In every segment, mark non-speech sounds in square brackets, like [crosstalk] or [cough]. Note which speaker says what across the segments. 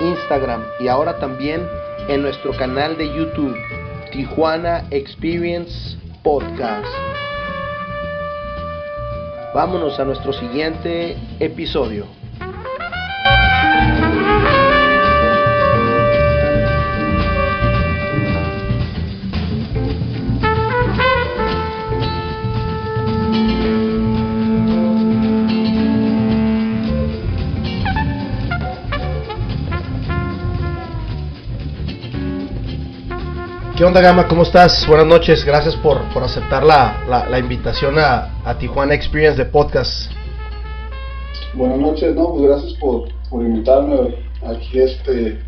Speaker 1: Instagram y ahora también en nuestro canal de YouTube, Tijuana Experience Podcast. Vámonos a nuestro siguiente episodio. ¿Qué onda Gama? ¿Cómo estás? Buenas noches, gracias por, por aceptar la, la, invitación a, a, Tijuana Experience de Podcast.
Speaker 2: Buenas noches, no, pues gracias por, por invitarme aquí este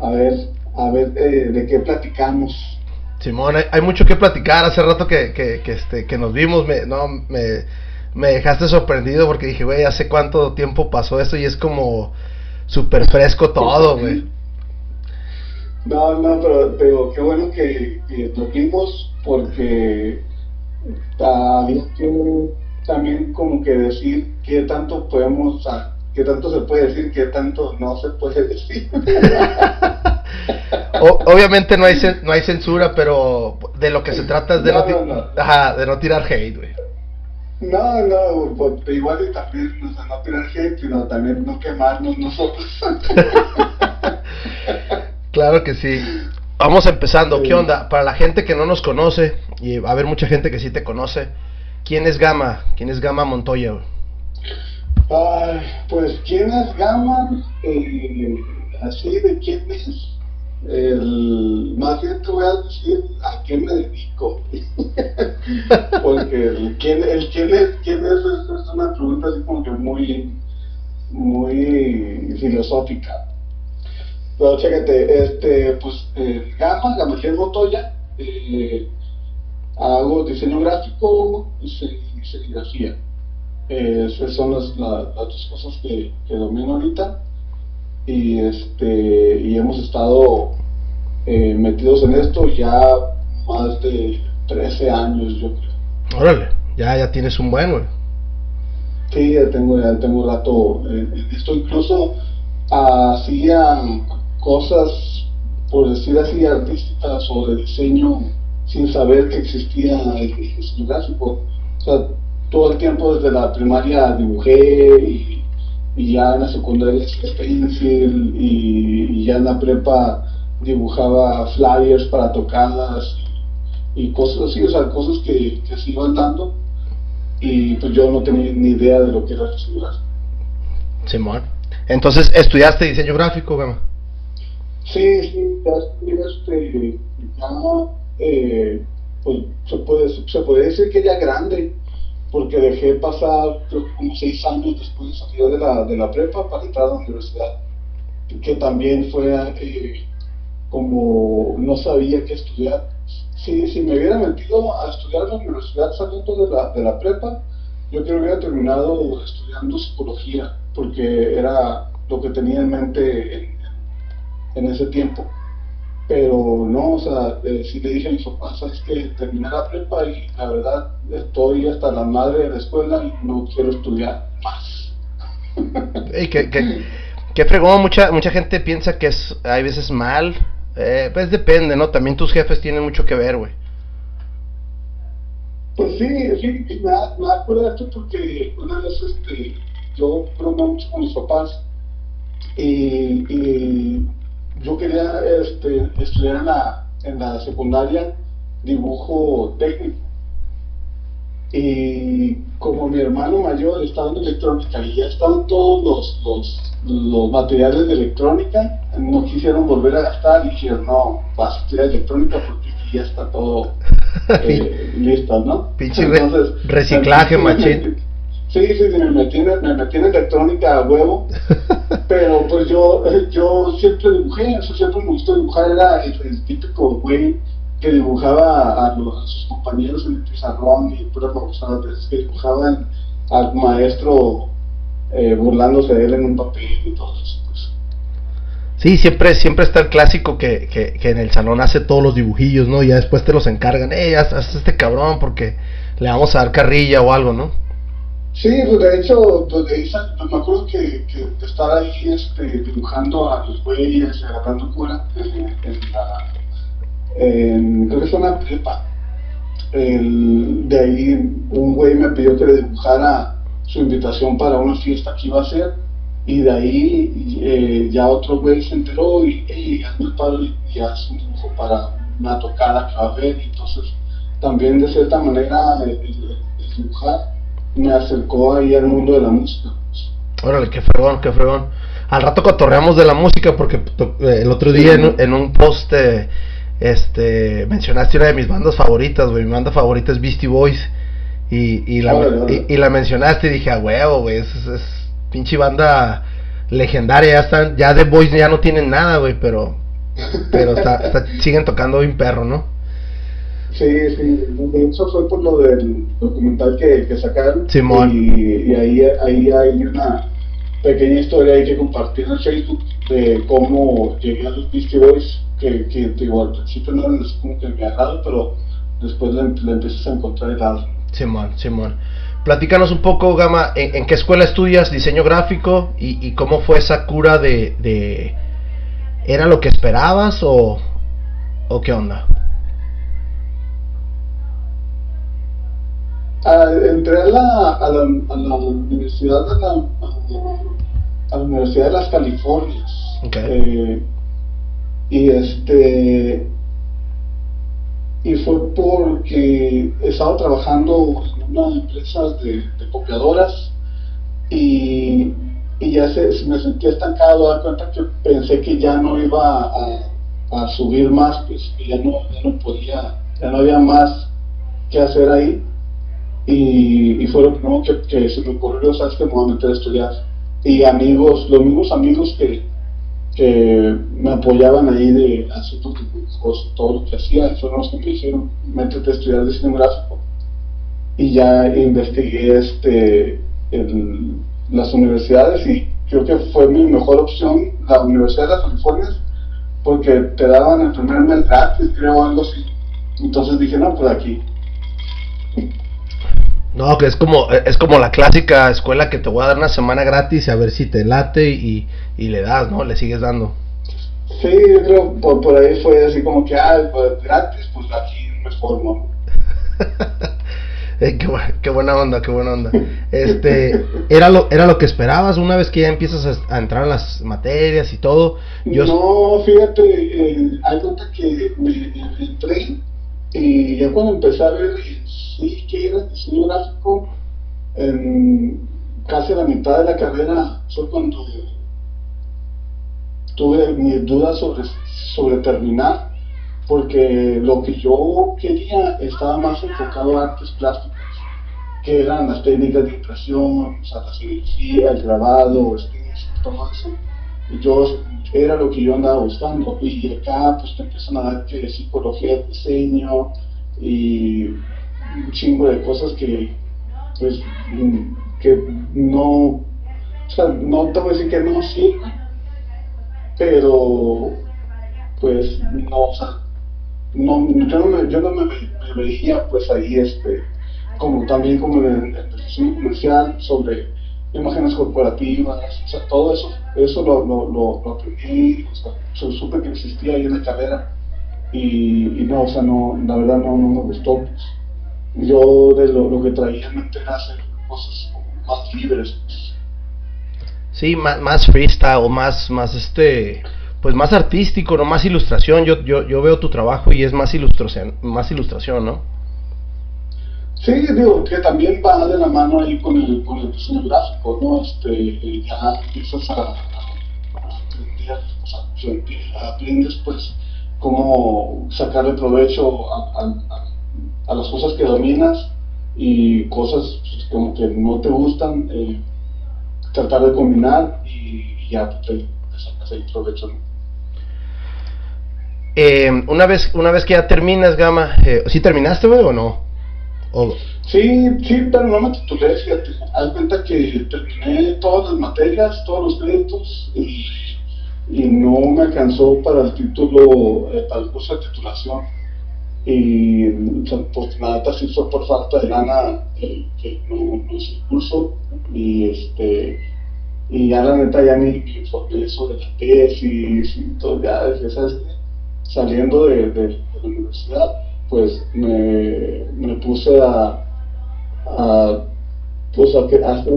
Speaker 2: a ver, a ver eh, de qué platicamos.
Speaker 1: Simón, hay, mucho que platicar, hace rato que, que, que, este, que nos vimos, me, no, me, me dejaste sorprendido porque dije, güey, hace cuánto tiempo pasó esto y es como súper fresco todo, güey.
Speaker 2: No, no, pero, pero qué bueno que, que nos vimos porque había que también como que decir qué tanto podemos, qué tanto se puede decir, qué tanto no se puede decir. [laughs]
Speaker 1: obviamente no hay no hay censura, pero de lo que se trata es de no, de no tirar hate, güey.
Speaker 2: No, no, pues, igual y también, no tirar hate, sino también no quemarnos nosotros. [laughs]
Speaker 1: Claro que sí. Vamos empezando. ¿Qué onda? Para la gente que no nos conoce, y va a haber mucha gente que sí te conoce, ¿quién es Gama? ¿Quién es Gama Montoya?
Speaker 2: pues, ¿quién es Gama? Eh, así de quién es. El, más bien te voy a decir a qué me dedico. [laughs] Porque el quién, el quién es, quién es, es, una pregunta así como que muy, muy filosófica. Pero chécate, este, pues, eh, Gama, Gamaliel Montoya, eh, hago diseño gráfico y serigrafía. Eh, esas son las, las, dos cosas que, que, domino ahorita. Y, este, y hemos estado eh, metidos en esto ya más de 13 años, yo creo.
Speaker 1: Órale, ya, ya tienes un buen, güey.
Speaker 2: Sí, ya tengo, ya tengo rato en esto. Incluso hacía cosas, por decir así, artísticas o de diseño sin saber que existía el diseño gráfico. O sea, todo el tiempo desde la primaria dibujé y, ya en la secundaria pencil y, y ya en la prepa dibujaba flyers para tocadas y cosas así, o sea, cosas que, que se iban dando y pues yo no tenía ni idea de lo que era diseño gráfico.
Speaker 1: Simón. Entonces, ¿estudiaste diseño gráfico, Gama?
Speaker 2: Sí, sí, ya, este, ya eh, pues se puede, se puede decir que ya grande, porque dejé pasar creo como seis años después de salir de la, de la prepa para entrar a la universidad, que también fue eh, como no sabía qué estudiar. Si, si me hubiera metido a estudiar en la universidad saliendo de la, de la prepa, yo creo que hubiera terminado estudiando psicología, porque era lo que tenía en mente en, en ese tiempo. Pero no, o sea, eh, si le dije a mis papás, sabes que terminé la prepa y la verdad estoy hasta la madre de la escuela y no quiero estudiar más.
Speaker 1: y que, que, fregón, mucha, mucha gente piensa que es, hay veces mal, eh, pues depende, ¿no? También tus jefes tienen mucho que ver, güey.
Speaker 2: Pues sí, sí, me, me acuerdo de esto porque una vez este, yo bromé mucho con mis papás y, y yo quería este, estudiar en la, en la secundaria dibujo técnico. Y como mi hermano mayor estaba en electrónica y ya estaban todos los, los, los materiales de electrónica, no quisieron volver a gastar y dijeron, no, vas a estudiar electrónica porque ya está todo [laughs] eh, listo, ¿no?
Speaker 1: Pinche reciclaje, machín.
Speaker 2: Sí, sí, me metí, me metí en electrónica a huevo [laughs] Pero pues yo, [laughs] yo siempre dibujé, eso siempre me gustó dibujar, era el, típico güey que dibujaba a, los, sus compañeros en el pizarrón y puras veces que dibujaban al maestro eh, burlándose de él en un papel y todo eso. Pues.
Speaker 1: Sí, siempre, siempre está el clásico que, que, que, en el salón hace todos los dibujillos, ¿no? Y ya después te los encargan, eh, haz, haz este cabrón porque le vamos a dar carrilla o algo, ¿no?
Speaker 2: Sí, pues de hecho, pues de me acuerdo que, que estar ahí este, dibujando a los güeyes, agarrando cura en, la. Creo que fue una prepa. El, de ahí un güey me pidió que le dibujara su invitación para una fiesta que iba a hacer y de ahí eh, ya otro güey se enteró y, y hazme hace un dibujo para una tocada que va a haber entonces también de cierta manera el, el dibujar me acercó ahí al mundo de la música.
Speaker 1: Órale, qué fregón, qué fregón. Al rato cotorreamos de la música porque eh, el otro día en, un post eh, este, mencionaste una de mis bandas favoritas, güey. Mi banda favorita es Beastie Boys. Y, y, la, Y, la mencionaste y dije, a huevo, güey, es, es, pinche banda legendaria. Ya están, ya The Boys ya no tienen nada, güey, pero, pero siguen tocando bien perro, ¿no?
Speaker 2: Sí, sí, eso fue por lo del documental que, que sacaron.
Speaker 1: Simón.
Speaker 2: Y, y, ahí, ahí hay una pequeña historia ahí que compartir en Facebook de cómo llegué a los Beastie Boys, que, que digo, al principio no eran como que me agrado, pero después le, empiezas a encontrar el lado.
Speaker 1: Simón, Simón. Platícanos un poco, Gama, ¿en, qué escuela estudias diseño gráfico y, y, cómo fue esa cura de, de... ¿Era lo que esperabas o, o qué onda?
Speaker 2: Entré a la, a la, a la universidad de la, a la Universidad de las Californias. Eh, y este y fue porque estaba trabajando en una empresa de, copiadoras y, y ya se, me sentí estancado, da cuenta que pensé que ya no iba a, a subir más, pues que ya no, ya no podía, ya no había más que hacer ahí y, y fue lo que, que, se me ocurrió, sabes que me voy a meter a estudiar. Y amigos, los mismos amigos que, que me apoyaban ahí de hacer todo lo que hacía, fueron los que me dijeron, métete a estudiar diseño gráfico. Y ya investigué este, las universidades y creo que fue mi mejor opción la Universidad de las Californias porque te daban el primer mes gratis, creo, algo así. Entonces dije, no, pues aquí.
Speaker 1: No, que es como, es como la clásica escuela que te voy a dar una semana gratis a ver si te late y, y le das, ¿no? Le sigues dando.
Speaker 2: Sí, yo creo por, por ahí fue así como que, ah, pues gratis, pues aquí me formo. [laughs]
Speaker 1: eh, qué, qué, buena onda, qué buena onda. Este, ¿era lo, ¿Era lo que esperabas una vez que ya empiezas a, a entrar en las materias y todo?
Speaker 2: Yo... No, fíjate, eh, hay cuenta que me, entré y ya cuando empecé a ver sí que era diseño gráfico, en casi la mitad de la carrera fue cuando tuve mis dudas sobre, sobre terminar, porque lo que yo quería estaba más enfocado a artes plásticas, que eran las técnicas de impresión, o sea, la cirugía, el grabado, todo eso. Y yo era lo que yo andaba buscando. Y acá pues te empiezan a dar que psicología diseño y un chingo de cosas que, pues, que no, o sea, no te voy a decir que no sí, pero, pues, no, o sea, no, yo no me, yo no me, veía, pues, ahí, este, como también como en el diseño comercial sobre imágenes corporativas, o sea, todo eso, eso lo, lo, lo, aprendí, o sea, supe que existía ahí en la carrera y, y no, o sea, no, la verdad no, no me gustó, pues yo de lo, lo que traía en mente era hacer cosas más libres.
Speaker 1: Sí, más, más freestyle, más, más este, pues más artístico, no más ilustración. Yo, yo, yo veo tu trabajo y es más ilustración, más ilustración, ¿no?
Speaker 2: Sí, digo, que también va de la mano ahí con el, con el diseño gráfico, ¿no? Este, ya empiezas a, a aprender, o sea, aprendes pues cómo sacarle provecho a, a a las cosas que dominas y cosas pues, como que no te gustan, eh, tratar de combinar y, ya pues, te, sacas ahí provecho.
Speaker 1: Eh, una vez una vez que ya terminas, Gama, eh, ¿sí terminaste, güey, o no?
Speaker 2: Sí, sí, pero no me titulé, fíjate. Haz cuenta que terminé todas las materias, todos los créditos y, y no me alcanzó para el título, eh, para el curso de titulación. Y pues nada, sí fue por falta de lana eh, que no, no el curso. Y este y ya la neta ya ni informé sobre la tesis y todo, ya, ¿sabes? saliendo de, de la universidad pues me, me puse a, a pues a, que, a hacer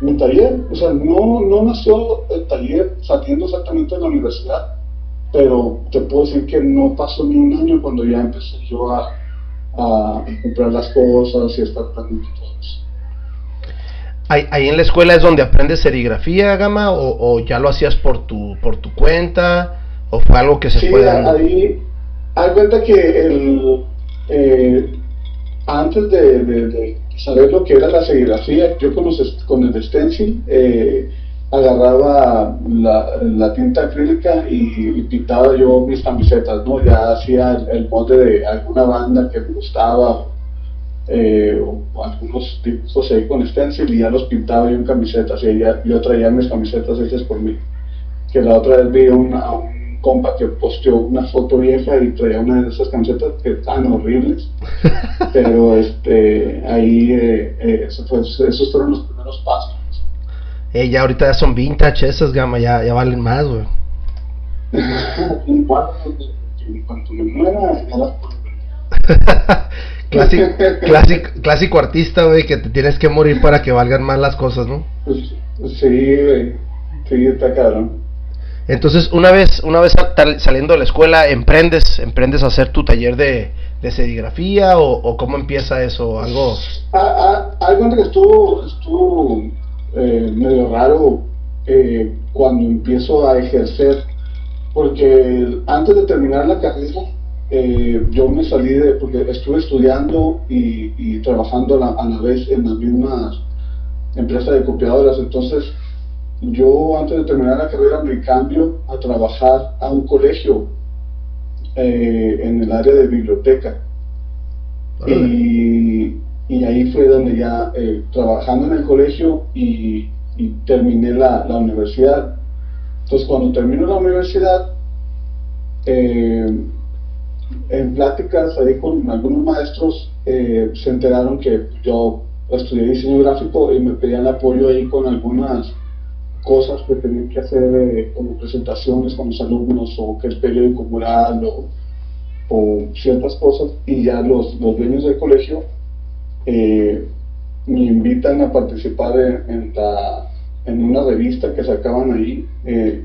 Speaker 2: mi taller, o sea, no, no nació el taller saliendo exactamente de la universidad, pero te puedo decir que no pasó ni un año cuando ya empecé yo a, a comprar las cosas y a estar aprendiendo todo eso.
Speaker 1: ¿Ahí, en la escuela es donde aprendes serigrafía, Gama, o, o, ya lo hacías por tu, por tu cuenta, o fue algo que se
Speaker 2: sí,
Speaker 1: puede...
Speaker 2: ahí Haz cuenta que el, eh, antes de, saber lo que era la serigrafía, yo con, con el stencil eh, agarraba la, tinta acrílica y, pintaba yo mis camisetas, ¿no? Ya hacía el, molde de alguna banda que me gustaba eh, o algunos tipos ahí con stencil y ya los pintaba yo en camisetas y yo traía mis camisetas hechas por mí. Que la otra vez vi una, compa que posteó una foto vieja y traía una de esas camisetas que estaban horribles. [laughs] Pero este ahí eh, eh, esos fueron los primeros pasos.
Speaker 1: Eh, ya ahorita ya son vintage esas gama, ya, ya valen más, güey.
Speaker 2: en cuanto me muera, ya las [laughs]
Speaker 1: clásico, clásico, clásico artista, güey, que te tienes que morir para que valgan más las cosas, ¿no?
Speaker 2: Pues, sí, güey. Sí, está cabrón.
Speaker 1: Entonces, una vez, una vez saliendo de la escuela, ¿emprendes, emprendes a hacer tu taller de, de serigrafía o, cómo empieza eso? ¿Algo?
Speaker 2: Ah, ah, algo que estuvo, estuvo eh, medio raro eh, cuando empiezo a ejercer, porque antes de terminar la carrera, eh, yo me salí de, porque estuve estudiando y, y trabajando a la, a la vez en las mismas empresas de copiadoras, entonces yo antes de terminar la carrera me cambio a trabajar a un colegio en el área de biblioteca. Y, ahí fue donde ya, eh, trabajando en el colegio y, terminé la, universidad. Entonces cuando termino la universidad, eh, en pláticas ahí con algunos maestros, se enteraron que yo estudié diseño gráfico y me pedían apoyo ahí con algunas cosas que tenían que hacer eh, como presentaciones con los alumnos o que el periódico mural o, o ciertas cosas y ya los, los dueños del colegio eh, me invitan a participar en, la, en una revista que sacaban ahí eh,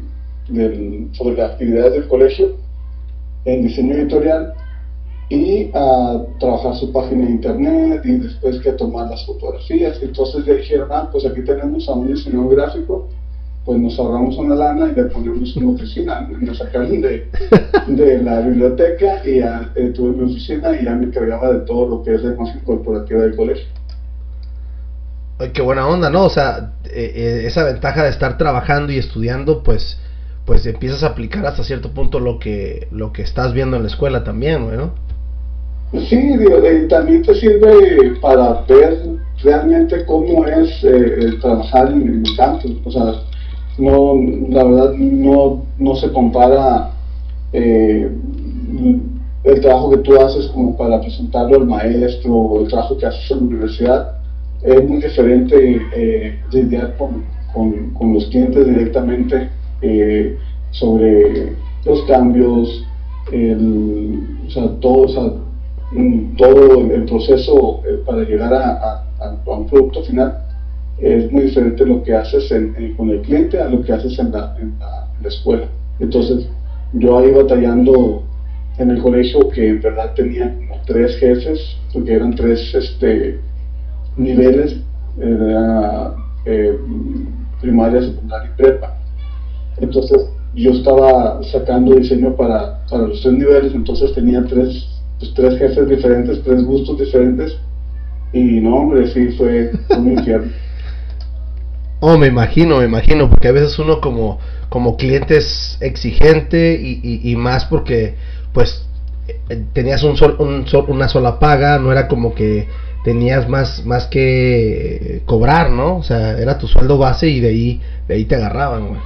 Speaker 2: sobre las actividades del colegio en diseño editorial y a trabajar su página de internet y después que tomar las fotografías. Entonces le dijeron, ah, pues aquí tenemos a un diseñador gráfico pues nos ahorramos una lana y le ponemos una oficina. Nos sacaron de, de la biblioteca y ya eh, tuve mi oficina y ya me encargaba de todo lo que es la imagen corporativa del colegio.
Speaker 1: Ay, qué buena onda, ¿no? O sea, eh, eh, esa ventaja de estar trabajando y estudiando, pues, pues empiezas a aplicar hasta cierto punto lo que, lo que estás viendo en la escuela también, ¿no?
Speaker 2: Sí, digo, también te sirve para ver realmente cómo es trabajar en el campo. O sea, no, la verdad no, no se compara eh, el trabajo que tú haces como para presentarlo al maestro o el trabajo que haces en la universidad. Es muy diferente eh, lidiar con, con, los clientes directamente eh, sobre los cambios, el, o sea, todo, o sea, todo el proceso eh, para llegar a, a un producto final es muy diferente lo que haces con el cliente a lo que haces en la, en la, escuela. Entonces, yo ahí batallando en el colegio que en verdad tenía como tres jefes, porque eran tres este, niveles, era, eh, primaria, secundaria y prepa. Entonces, yo estaba sacando diseño para, para los tres niveles, entonces tenía tres, pues, tres jefes diferentes, tres gustos diferentes, y no, hombre, sí, fue un infierno. [laughs]
Speaker 1: Oh, me imagino, me imagino, porque a veces uno como, como cliente es exigente y, y, más porque pues eh, tenías un, sol, un una sola paga, no era como que tenías más, más que cobrar, ¿no? O sea, era tu sueldo base y de ahí, de ahí te agarraban, güey.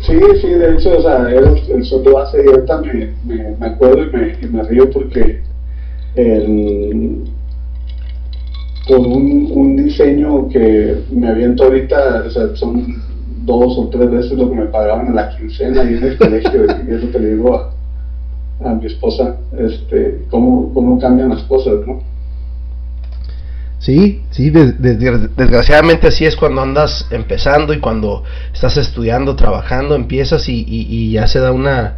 Speaker 2: Sí, sí, de hecho, o sea, era el, sueldo base y ahorita me, me, acuerdo y me, y me río porque el con un, un, diseño que me aviento ahorita, o sea, son dos o tres veces lo que me pagaban en la quincena y en el colegio, y eso te le digo a, a mi esposa, este, cómo, cómo cambian las cosas, ¿no?
Speaker 1: Sí, sí, desgraciadamente así es cuando andas empezando y cuando estás estudiando, trabajando, empiezas y, y, y ya se da una,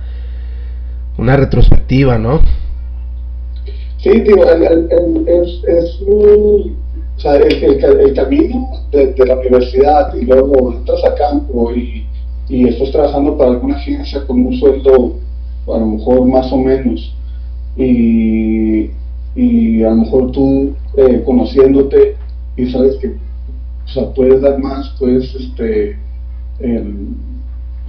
Speaker 1: una retrospectiva, ¿no?
Speaker 2: Sí, digo, el, el, es, es un, o sea, el, camino de, la universidad y luego entras a campo y, y estás trabajando para alguna agencia con un sueldo a lo mejor más o menos y, y a lo mejor tú eh, conociéndote y sabes que o sea, puedes dar más, puedes este,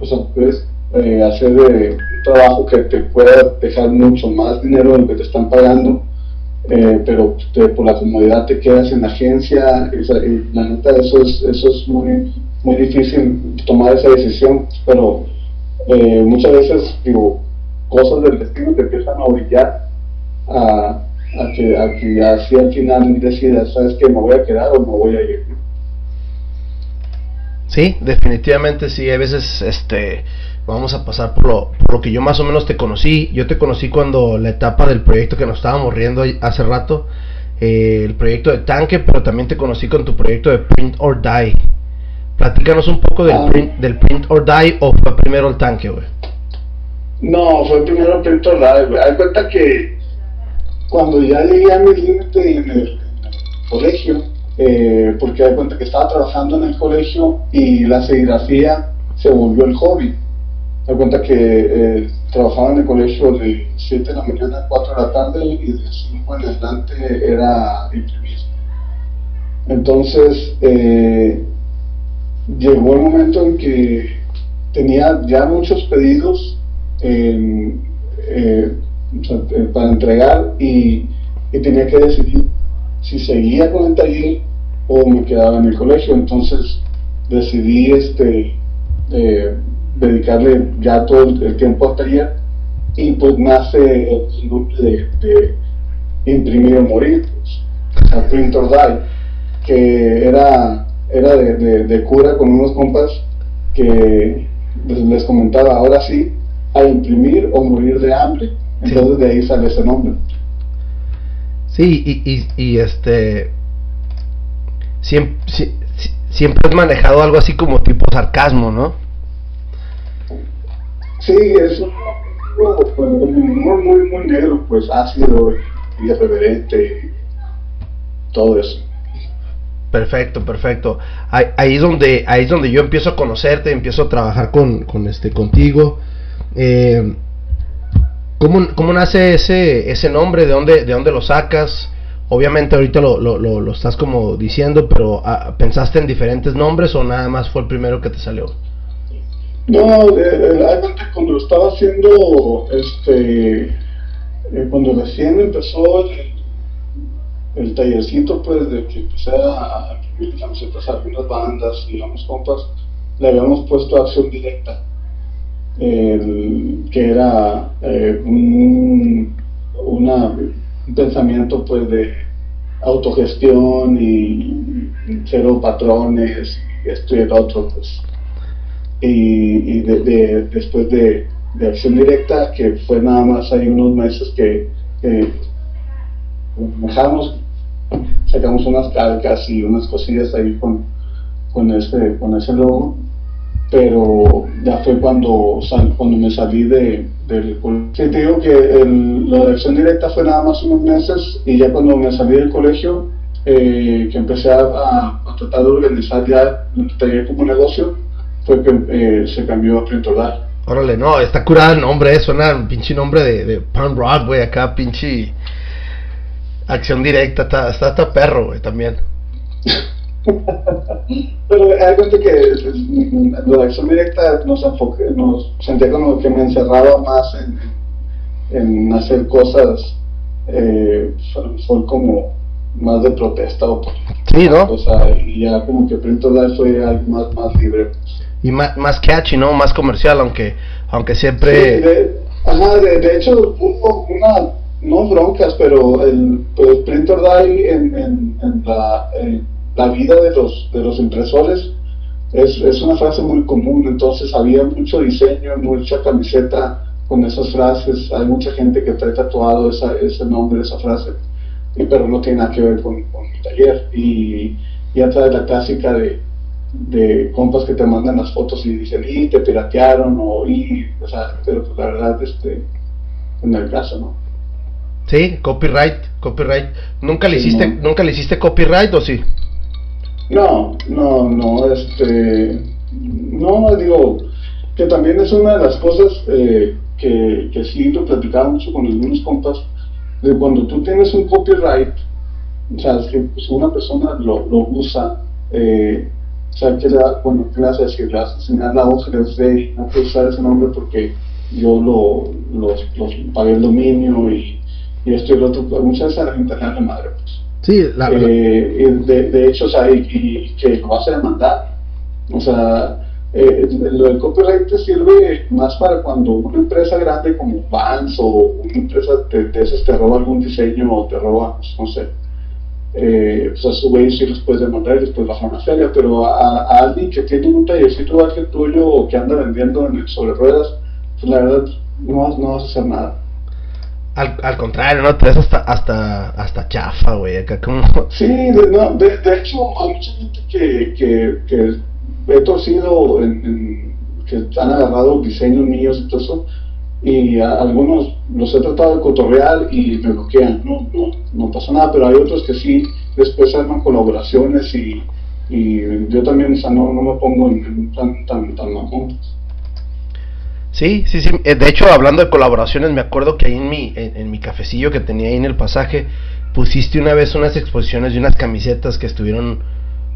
Speaker 2: o sea, puedes eh, hacer un trabajo que te pueda dejar mucho más dinero de lo que te están pagando, eh, pero por la comodidad te quedas en la agencia. Y, la neta, eso es, eso es muy, muy difícil tomar esa decisión, pero eh, muchas veces, digo, cosas del destino te empiezan a orillar a, a, que, a que así al final decidas, ¿sabes que ¿Me voy a quedar o me voy a ir?
Speaker 1: Sí, definitivamente sí. A veces, este, vamos a pasar por lo, por lo que yo más o menos te conocí. Yo te conocí cuando la etapa del proyecto que nos estábamos riendo hace rato, eh, el proyecto de tanque, pero también te conocí con tu proyecto de Print or Die. Platícanos un poco del, ah. print, del Print or Die o fue primero el tanque, güey.
Speaker 2: No, fue primero Print or Die, güey. Hay cuenta que cuando ya llegué a mi límite en el colegio, eh, porque da cuenta que estaba trabajando en el colegio y la serigrafía se volvió el hobby. Da cuenta que eh, trabajaba en el colegio de 7 de la mañana a 4 de la tarde y de 5 en adelante era imprimir. Entonces eh, llegó el momento en que tenía ya muchos pedidos para entregar y, y tenía que decidir si seguía con el taller o me quedaba en el colegio. Entonces decidí este, eh, dedicarle ya todo el, tiempo al taller y pues nace el grupo de, de, imprimir o morir, pues, a print or die, que era, era de, de, cura con unos compas que les, comentaba, ahora sí, a imprimir o morir de hambre. Entonces de ahí sale ese nombre.
Speaker 1: Sí, y, y, y este. Siempre, siempre has manejado algo así como tipo sarcasmo, ¿no?
Speaker 2: Sí, es un pues, muy, muy, negro, pues ácido y irreverente, todo eso.
Speaker 1: Perfecto, perfecto. Ahí, ahí, es donde ahí es donde yo empiezo a conocerte, empiezo a trabajar con, con este contigo. Eh, ¿Cómo, cómo nace ese, ese nombre? ¿De dónde, ¿De dónde lo sacas? Obviamente ahorita lo, lo, lo, estás como diciendo, pero ah, ¿pensaste en diferentes nombres o nada más fue el primero que te salió?
Speaker 2: No, eh, cuando estaba haciendo, este, eh, cuando recién empezó el, el, tallercito, pues de que empecé a a algunas bandas, digamos, compas, le habíamos puesto acción directa. Que era eh, un, pensamiento pues de autogestión y cero patrones y esto y el otro pues y, de, después de, acción directa que fue nada más hay unos meses que dejamos sacamos unas calcas y unas cosillas ahí con, con ese con ese logo pero ya fue cuando, cuando me salí de, del colegio. Te digo que el, la elección directa fue nada más unos meses y ya cuando me salí del colegio, eh, que empecé a, a, tratar de organizar ya el taller como negocio, fue que eh, se cambió a Printolar.
Speaker 1: Órale, no, está curado el nombre, suena un pinche nombre de, de punk rock, güey, acá pinche acción directa, está, está, está perro, güey, también. [laughs]
Speaker 2: Pero hay cuenta que la acción directa nos enfoque, nos sentía como que me encerraba más en, en hacer cosas, eh, fue como más de protesta o
Speaker 1: sí, ¿no?
Speaker 2: o sea, y ya como que Print Life fue algo más, más libre.
Speaker 1: Y más, más catchy, ¿no? Más comercial, aunque aunque siempre...
Speaker 2: De, ajá, de, de hecho una no broncas, pero el, el print die en, en, la, la vida de los, de los impresores es, es una frase muy común, entonces había mucho diseño, mucha camiseta con esas frases, hay mucha gente que trae tatuado esa, ese nombre, esa frase, y, pero no tiene nada que ver con, con mi taller, y ya trae la clásica de, de compas que te mandan las fotos y dicen, y te piratearon, o y, o sea, pero pues la verdad, este, en el caso, ¿no?
Speaker 1: Sí, copyright, copyright. ¿Nunca le
Speaker 2: Sí,
Speaker 1: hiciste,
Speaker 2: no.
Speaker 1: nunca le hiciste copyright o sí?
Speaker 2: No, no, no, este, no, digo, que también es una de las cosas eh, que, que sí lo platicaba mucho con algunos compas, de cuando tú tienes un copyright, o sea, si pues, una persona lo, lo usa, eh, o sea, que le, da- bueno, ¿qué le vas a decir? Le vas a enseñar la hoja, le vas a decir, no puedes usar ese nombre porque yo lo, los, los pagué el dominio y, y esto y lo otro, muchas veces a la gente le da la madre, pues.
Speaker 1: Sí, la, la-
Speaker 2: Eh, de, de hecho, o sea, y, y que lo vas a demandar. O sea, eh, lo del copyright te sirve más para cuando una empresa grande como Vans o una empresa de, de esas te roba algún diseño o te roba, pues, no sé. Eh, pues a su vez sí los puedes demandar y después bajar una feria, pero a, a alguien que tiene un tallercito igual que el tuyo o que anda vendiendo en el sobre ruedas, pues la verdad no vas, no vas a hacer nada.
Speaker 1: al, al contrario, ¿no? Te ves hasta, hasta, hasta chafa, güey. Acá como...
Speaker 2: Sí, de, no, de, de hecho hay mucha gente que, que, que he torcido, en, en- que han agarrado diseños míos y todo eso, y a algunos los he tratado de cotorrear y me bloquean, no, no, no pasa nada, pero hay otros que sí, después arman colaboraciones y, y yo también, o sea, no, no me pongo en, plan tan, tan mamón.
Speaker 1: Sí, sí, sí. Eh, De hecho, hablando de colaboraciones, me acuerdo que ahí en mi, en, en mi cafecillo que tenía ahí en el pasaje, pusiste una vez unas exposiciones de unas camisetas que estuvieron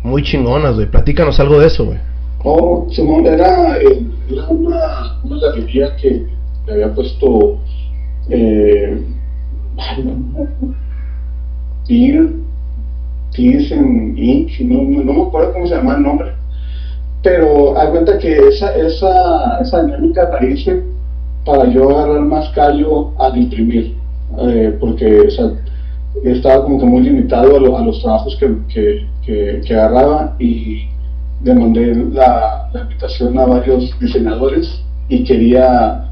Speaker 1: muy chingonas, güey. Platícanos algo de eso, güey.
Speaker 2: Oh, Simón, era, eh, era una, una galería que le había puesto eh, Beer, Tears Ink, no, no, no me acuerdo cómo se llama el nombre, pero hay cuenta que esa, esa, esa dinámica la hice para yo agarrar más callo al imprimir, eh, porque estaba como que muy limitado a, lo- a los trabajos que, que, que, que agarraba y le mandé la, la invitación a varios diseñadores y quería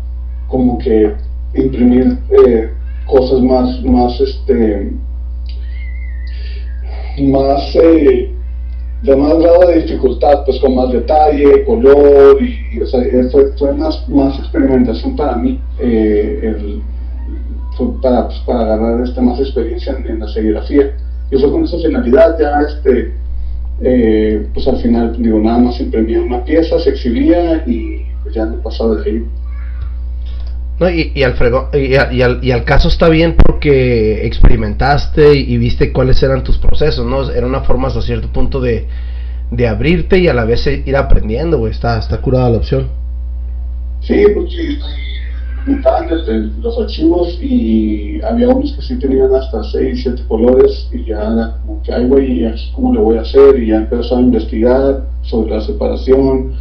Speaker 2: como que imprimir eh, cosas más, más este, más eh, de más grado de dificultad, pues con más detalle, color, y, sea, eh, fue, fue más, más experimentación para mí, eh, el- para, pues, para agarrar este, más experiencia en, la serigrafía. Y fue con esa finalidad, ya este, pues al final, digo, nada más imprimía una pieza, se exhibía y pues ya no pasaba de ahí.
Speaker 1: No, y, y, al frego- y, y al, y al caso está bien porque experimentaste y, viste cuáles eran tus procesos, ¿no? Era una forma hasta cierto punto de, de abrirte y a la vez ir aprendiendo, güey. Está, está curada la opción.
Speaker 2: Sí, me estaban desde los archivos y había unos que sí tenían hasta 6, 7 colores y ya era como que, ay güey, ¿y aquí ¿cómo le voy a hacer? Y ya empezó a investigar sobre la separación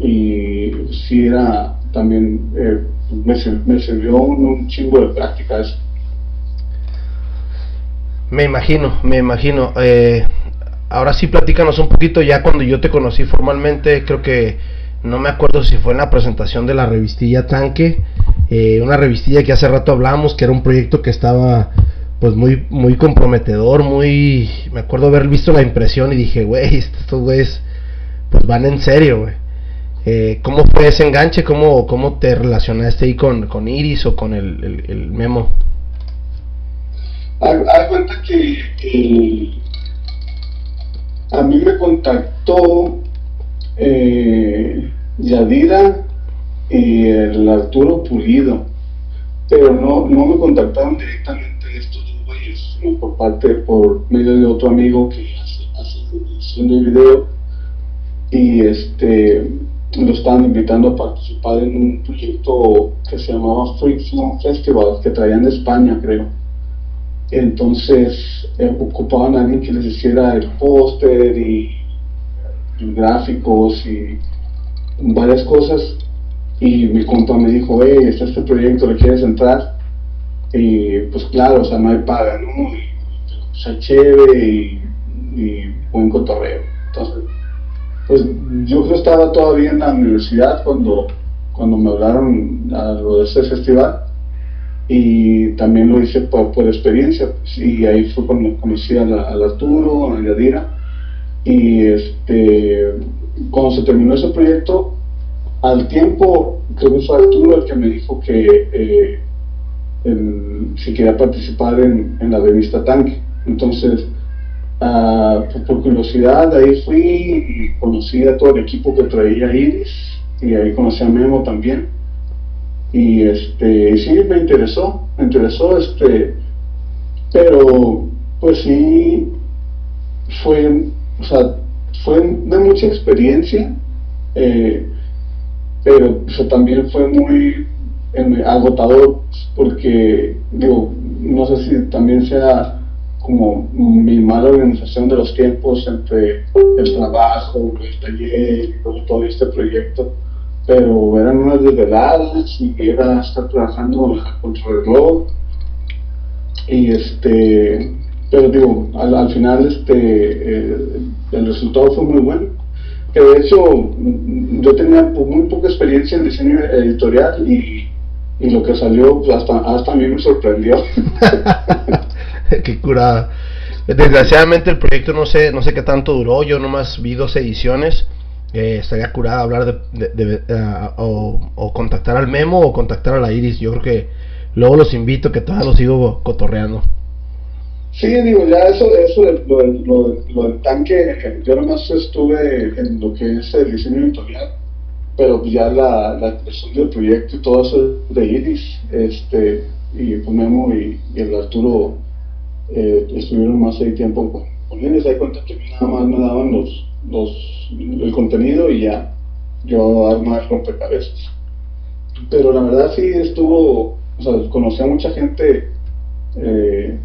Speaker 2: y sí era también, eh, me, me sirvió un, un chingo de práctica eso.
Speaker 1: Me imagino, me imagino. Eh, ahora sí, platícanos un poquito ya cuando yo te conocí formalmente, creo que no me acuerdo si fue en la presentación de la revistilla Tanque, eh, una revistilla que hace rato hablamos, que era un proyecto que estaba pues muy muy comprometedor, muy me acuerdo haber visto la impresión y dije, güey, estos güeyes pues van en serio, güey. Eh, ¿Cómo fue ese enganche? ¿Cómo, cómo te relacionaste ahí con, con Iris o con el, el- memo?
Speaker 2: Haz cuenta que el- a mí me contactó eh, Yadira y el Arturo Pulido, pero no, no me contactaron directamente estos dos güeyes, sino por parte, por medio de otro amigo que hace, hace producción de video y este lo estaban invitando a participar en un proyecto que se llamaba Freak Film Festival que traían de España creo. Entonces eh, ocupaban a alguien que les hiciera el póster y, gráficos y varias cosas. Y mi compa me dijo hey está este proyecto le quieres entrar y pues claro o sea no hay paga no y, o sea chévere y, y buen cotorreo. Entonces pues yo estaba todavía en la universidad cuando, cuando me hablaron a lo de ese festival y también lo hice por, experiencia pues, y ahí fue cuando conocí a al Arturo, a Yadira y este cuando se terminó ese proyecto al tiempo creo que fue Arturo el que me dijo que eh, si quería participar en, en la revista Tanque. Entonces Uh, por, curiosidad ahí fui y conocí a todo el equipo que traía Iris y ahí conocí a Memo también. Y este sí me interesó me interesó este pero pues sí fue o sea fue de mucha experiencia eh, pero también fue muy eh, agotador porque digo no sé si también sea como mi mala organización de los tiempos entre el trabajo, el taller y todo, este proyecto, pero eran unas desveladas y era estar trabajando contra el reloj. Y este pero digo al, final este eh, el resultado fue muy bueno. Que de hecho yo tenía muy poca experiencia en diseño editorial y, lo que salió pues, hasta hasta a mí me sorprendió [laughs] [laughs]
Speaker 1: qué curada. Desgraciadamente el proyecto no sé, no sé qué tanto duró, yo nomás vi dos ediciones. Eh, estaría curada hablar de, ah, o, contactar al Memo o contactar a la Iris. Yo creo que luego los invito, que todavía los sigo cotorreando.
Speaker 2: Sí, digo, ya eso, eso lo, lo, lo, del tanque, yo nomás estuve en lo que es el diseño editorial, pero ya la, la del proyecto y todo eso de Iris, este, y Memo y el Arturo eh, estuvieron más de tiempo con, con ellos, hay cuenta que nada más me daban los, los, el contenido y ya yo armaba el rompecabezas. Pero la verdad sí estuvo, o sea, conocí a mucha gente eh,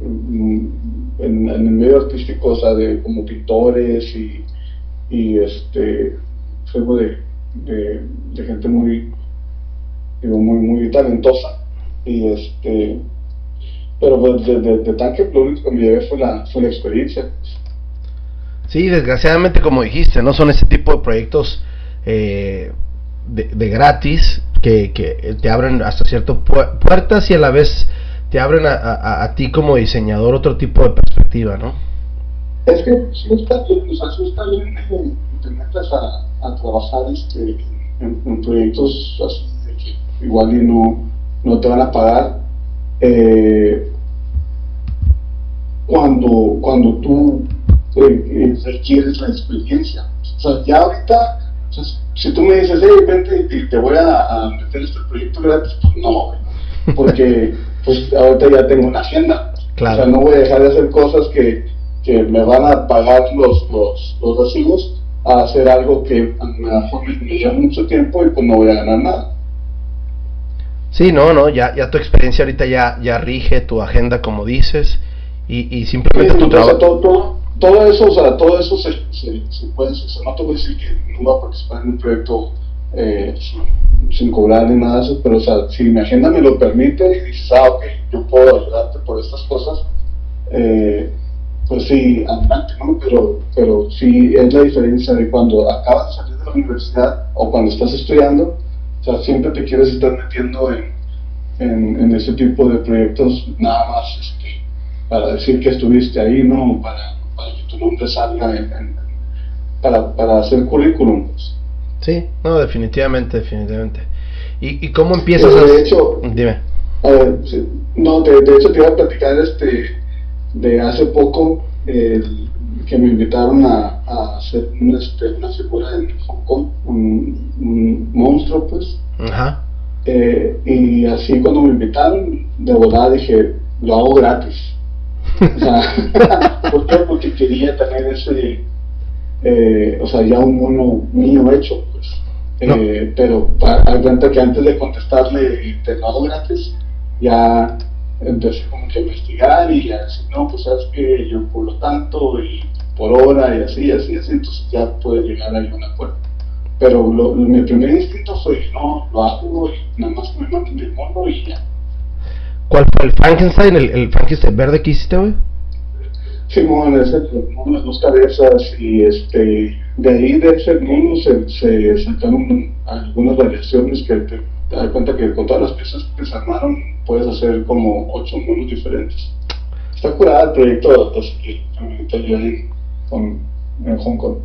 Speaker 2: en, en, el medio artístico, o sea, de, como pintores y, y este, de, de, de gente muy, digo, muy, muy talentosa. Y este, pero pues de, de, de tanque lo único que me llevé fue la, fue la experiencia.
Speaker 1: Sí, desgraciadamente como dijiste, no son ese tipo de proyectos eh, de, de, gratis que, que, te abren hasta cierto puertas y a la vez te abren a, a, a, ti como diseñador otro tipo de perspectiva, ¿no?
Speaker 2: Es que si está bien, sea, si está bien eh, te metes a, a trabajar este, en, en, proyectos así de que igual y no, no te van a pagar. Eh, cuando, cuando tú eh, eh, requieres la experiencia. O sea, ya ahorita, si tú me dices, hey, vente y te voy a, meter este proyecto gratis, pues no, porque [laughs] pues ahorita ya tengo una agenda. O sea, no voy a dejar de hacer cosas que, que me van a pagar los, los, los recibos a hacer algo que a lo mejor me, me lleva mucho tiempo y pues no voy a ganar nada.
Speaker 1: Sí, no, no, ya, ya tu experiencia ahorita ya, ya rige tu agenda como dices y, y simplemente tu trabajo.
Speaker 2: todo, todo, eso, o sea, todo eso se, se, se puede, se, no te voy a decir que no va a participar en un proyecto eh, sin, sin, cobrar ni nada de eso, pero o sea, si mi agenda me lo permite y dices, ah, ok, yo puedo ayudarte por estas cosas, eh, pues sí, adelante, ¿no? Pero, pero sí es la diferencia de cuando acabas de salir de la universidad o cuando estás estudiando, o sea, siempre te quieres estar metiendo en, en, en ese tipo de proyectos nada más este, para decir que estuviste ahí, no para, para que tu nombre salga en, para, para hacer currículum. Pues.
Speaker 1: Sí, no, definitivamente, definitivamente. ¿Y, y cómo empiezas
Speaker 2: de hecho, Dime. no, de, de, hecho te iba a platicar este, de hace poco el, que me invitaron a, a hacer una, este, una figura en Hong Kong, un, un monstruo pues.
Speaker 1: Ajá.
Speaker 2: Eh, y así cuando me invitaron, de verdad dije, lo hago gratis. O sea, [laughs] ¿Por qué? Porque quería tener ese, eh, o sea, ya un mono mío hecho, pues. Eh, pero hay cuenta que antes de contestarle te lo gratis, ya empecé como que a investigar y a decir, no, pues sabes que yo por lo tanto y por hora y así, así, así, entonces ya puede llegar ahí un acuerdo. Pero mi primer instinto fue, no, lo hago y nada más me manden el mono y ya.
Speaker 1: ¿Cuál fue el Frankenstein, el, el Frankenstein verde que hiciste, güey?
Speaker 2: Simón, ese mono de dos cabezas y este, de ahí de ese mono se, se sacaron algunas variaciones que te, das cuenta que con todas las piezas que se armaron puedes hacer como ocho monos diferentes. Está curada el proyecto que en, en Hong Kong.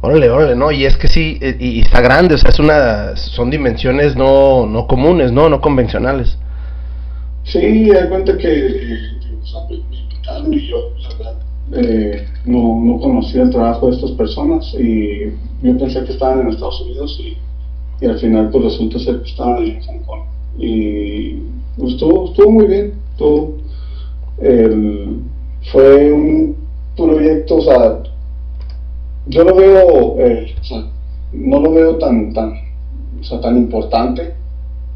Speaker 1: Órale, órale, no, y es que sí, eh, y, está grande, o sea, es una, son dimensiones no, no comunes, no, no convencionales.
Speaker 2: Sí, hay cuenta que o sea, me invitaron y yo, la verdad, eh, no, no conocía el trabajo de estas personas y yo pensé que estaban en Estados Unidos y, y al final pues resulta ser que estaban en Hong Kong. Y pues, estuvo, estuvo muy bien, estuvo, el, fue un proyecto, o sea, yo lo veo, eh, o sea, no lo veo tan, tan, o sea, tan importante,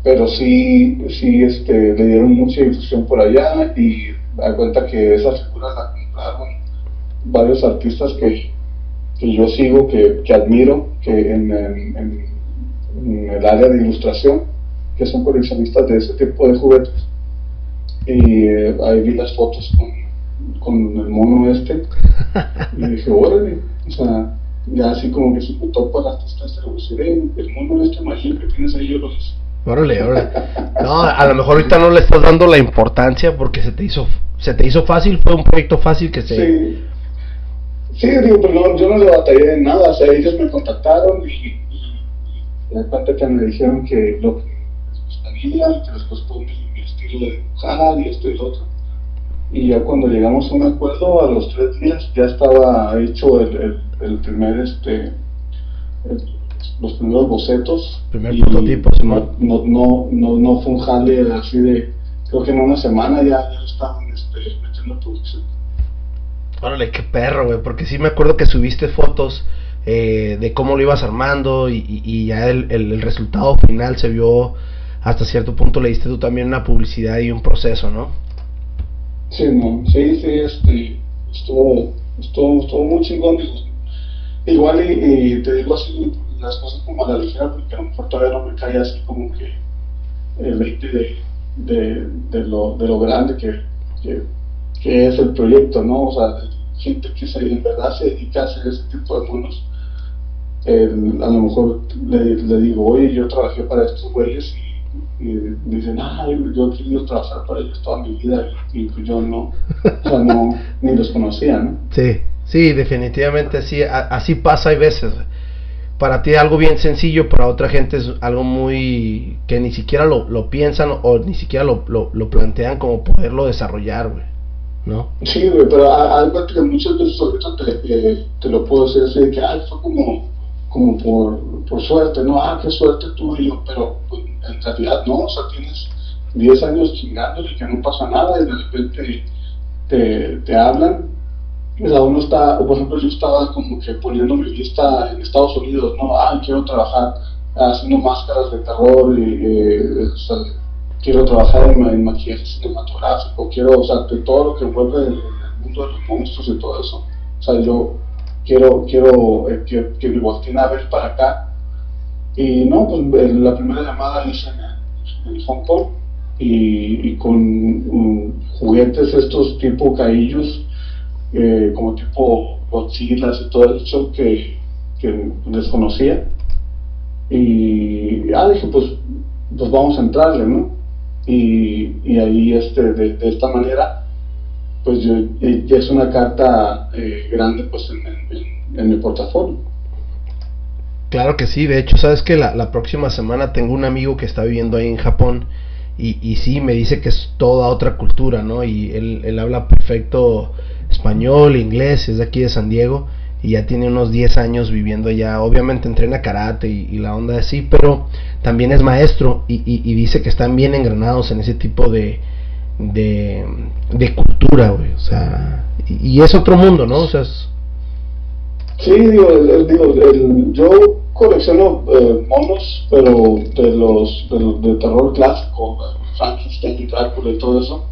Speaker 2: pero sí, sí este, le dieron mucha difusión por allá y da cuenta que esas figuras la compraron varios artistas que, que yo sigo, que, que admiro, que en, en, el área de ilustración, que son coleccionistas de ese tipo de juguetes. Y eh, ahí vi las fotos con, con el mono este y dije, órale, o sea, ya así como que se topa la artista este, el mono este mágico que tienes ahí, yo lo hice.
Speaker 1: Órale, órale. No, a lo mejor ahorita no le estás dando la importancia porque se te hizo se te hizo fácil, fue un proyecto fácil que se...
Speaker 2: Sí, sí digo, pero no, yo no le batallé en nada, o sea, ellos me contactaron y, y, y que me dijeron que lo que que les costó mi, mi estilo de dibujar y esto y lo otro. Y ya cuando llegamos a un acuerdo a los tres días ya estaba hecho el, el, primer este los primeros bocetos.
Speaker 1: Primer prototipo
Speaker 2: no, no, no, no, no fue un jale así de creo que en una semana ya, ya estaban este, metiendo producción.
Speaker 1: Órale qué perro güey porque sí me acuerdo que subiste fotos eh, de cómo lo ibas armando y, y, ya el, el, resultado final se vio hasta cierto punto le diste tú también una publicidad y un proceso no
Speaker 2: Sí, no, sí, sí, este, estuvo, estuvo, estuvo muy chingón. Igual y, te digo así las cosas como a la ligera, porque a lo mejor todavía no me cae así como que el 20 de, de, de, lo, de lo grande que, que, es el proyecto, ¿no? O sea, gente que se, en verdad se dedica a hacer ese tipo de monos. a lo mejor le, le digo, oye, yo trabajé para estos güeyes y y dicen, ah, yo he querido trabajar para ellos toda mi vida y, pues yo no, o sea, no, ni los conocía, ¿no?
Speaker 1: Sí, sí, definitivamente sí, así pasa hay veces. Para ti algo bien sencillo, para otra gente es algo muy que ni siquiera lo, lo piensan o ni siquiera lo, lo, lo plantean como poderlo desarrollar, güey. ¿No?
Speaker 2: Sí, güey, pero algo que muchas veces te, te lo puedo decir así de que, ah, fue como como por, por suerte, ¿no? Ah, qué suerte tuve yo, pero pues, en realidad no, o sea, tienes 10 años chingándole y que no pasa nada y de repente te, te hablan. O sea, uno está, por ejemplo, yo estaba como que poniendo mi lista en Estados Unidos, ¿no? Ah, quiero trabajar haciendo máscaras de terror y, eh, o sea, quiero trabajar en, en, maquillaje cinematográfico, quiero, o sea, de todo lo que envuelve el, el mundo de los monstruos y todo eso. O sea, yo quiero, quiero eh, que, que me volteen a ver para acá. Y no, pues la primera llamada la hice en, en Hong Kong y, con um, juguetes estos tipo caillos, eh, como tipo Godzilla y todo eso que, que desconocía. Y ah, dije, pues, pues vamos a entrarle, ¿no? Y, y ahí este, de esta manera pues yo, ya es una carta eh, grande pues en, en, mi portafolio.
Speaker 1: Claro que sí, de hecho, sabes que la, la, próxima semana tengo un amigo que está viviendo ahí en Japón y, y sí, me dice que es toda otra cultura, ¿no? Y él, él habla perfecto español, inglés, es de aquí de San Diego y ya tiene unos 10 años viviendo allá. Obviamente entrena karate y, la onda así, pero también es maestro y, y, dice que están bien engranados en ese tipo de, de, de cultura, güey. O sea, y, es otro mundo, ¿no? O sea,
Speaker 2: Sí, digo, yo colecciono eh, monos, pero de los de, de terror clásico, Frankenstein, Drácula y todo eso.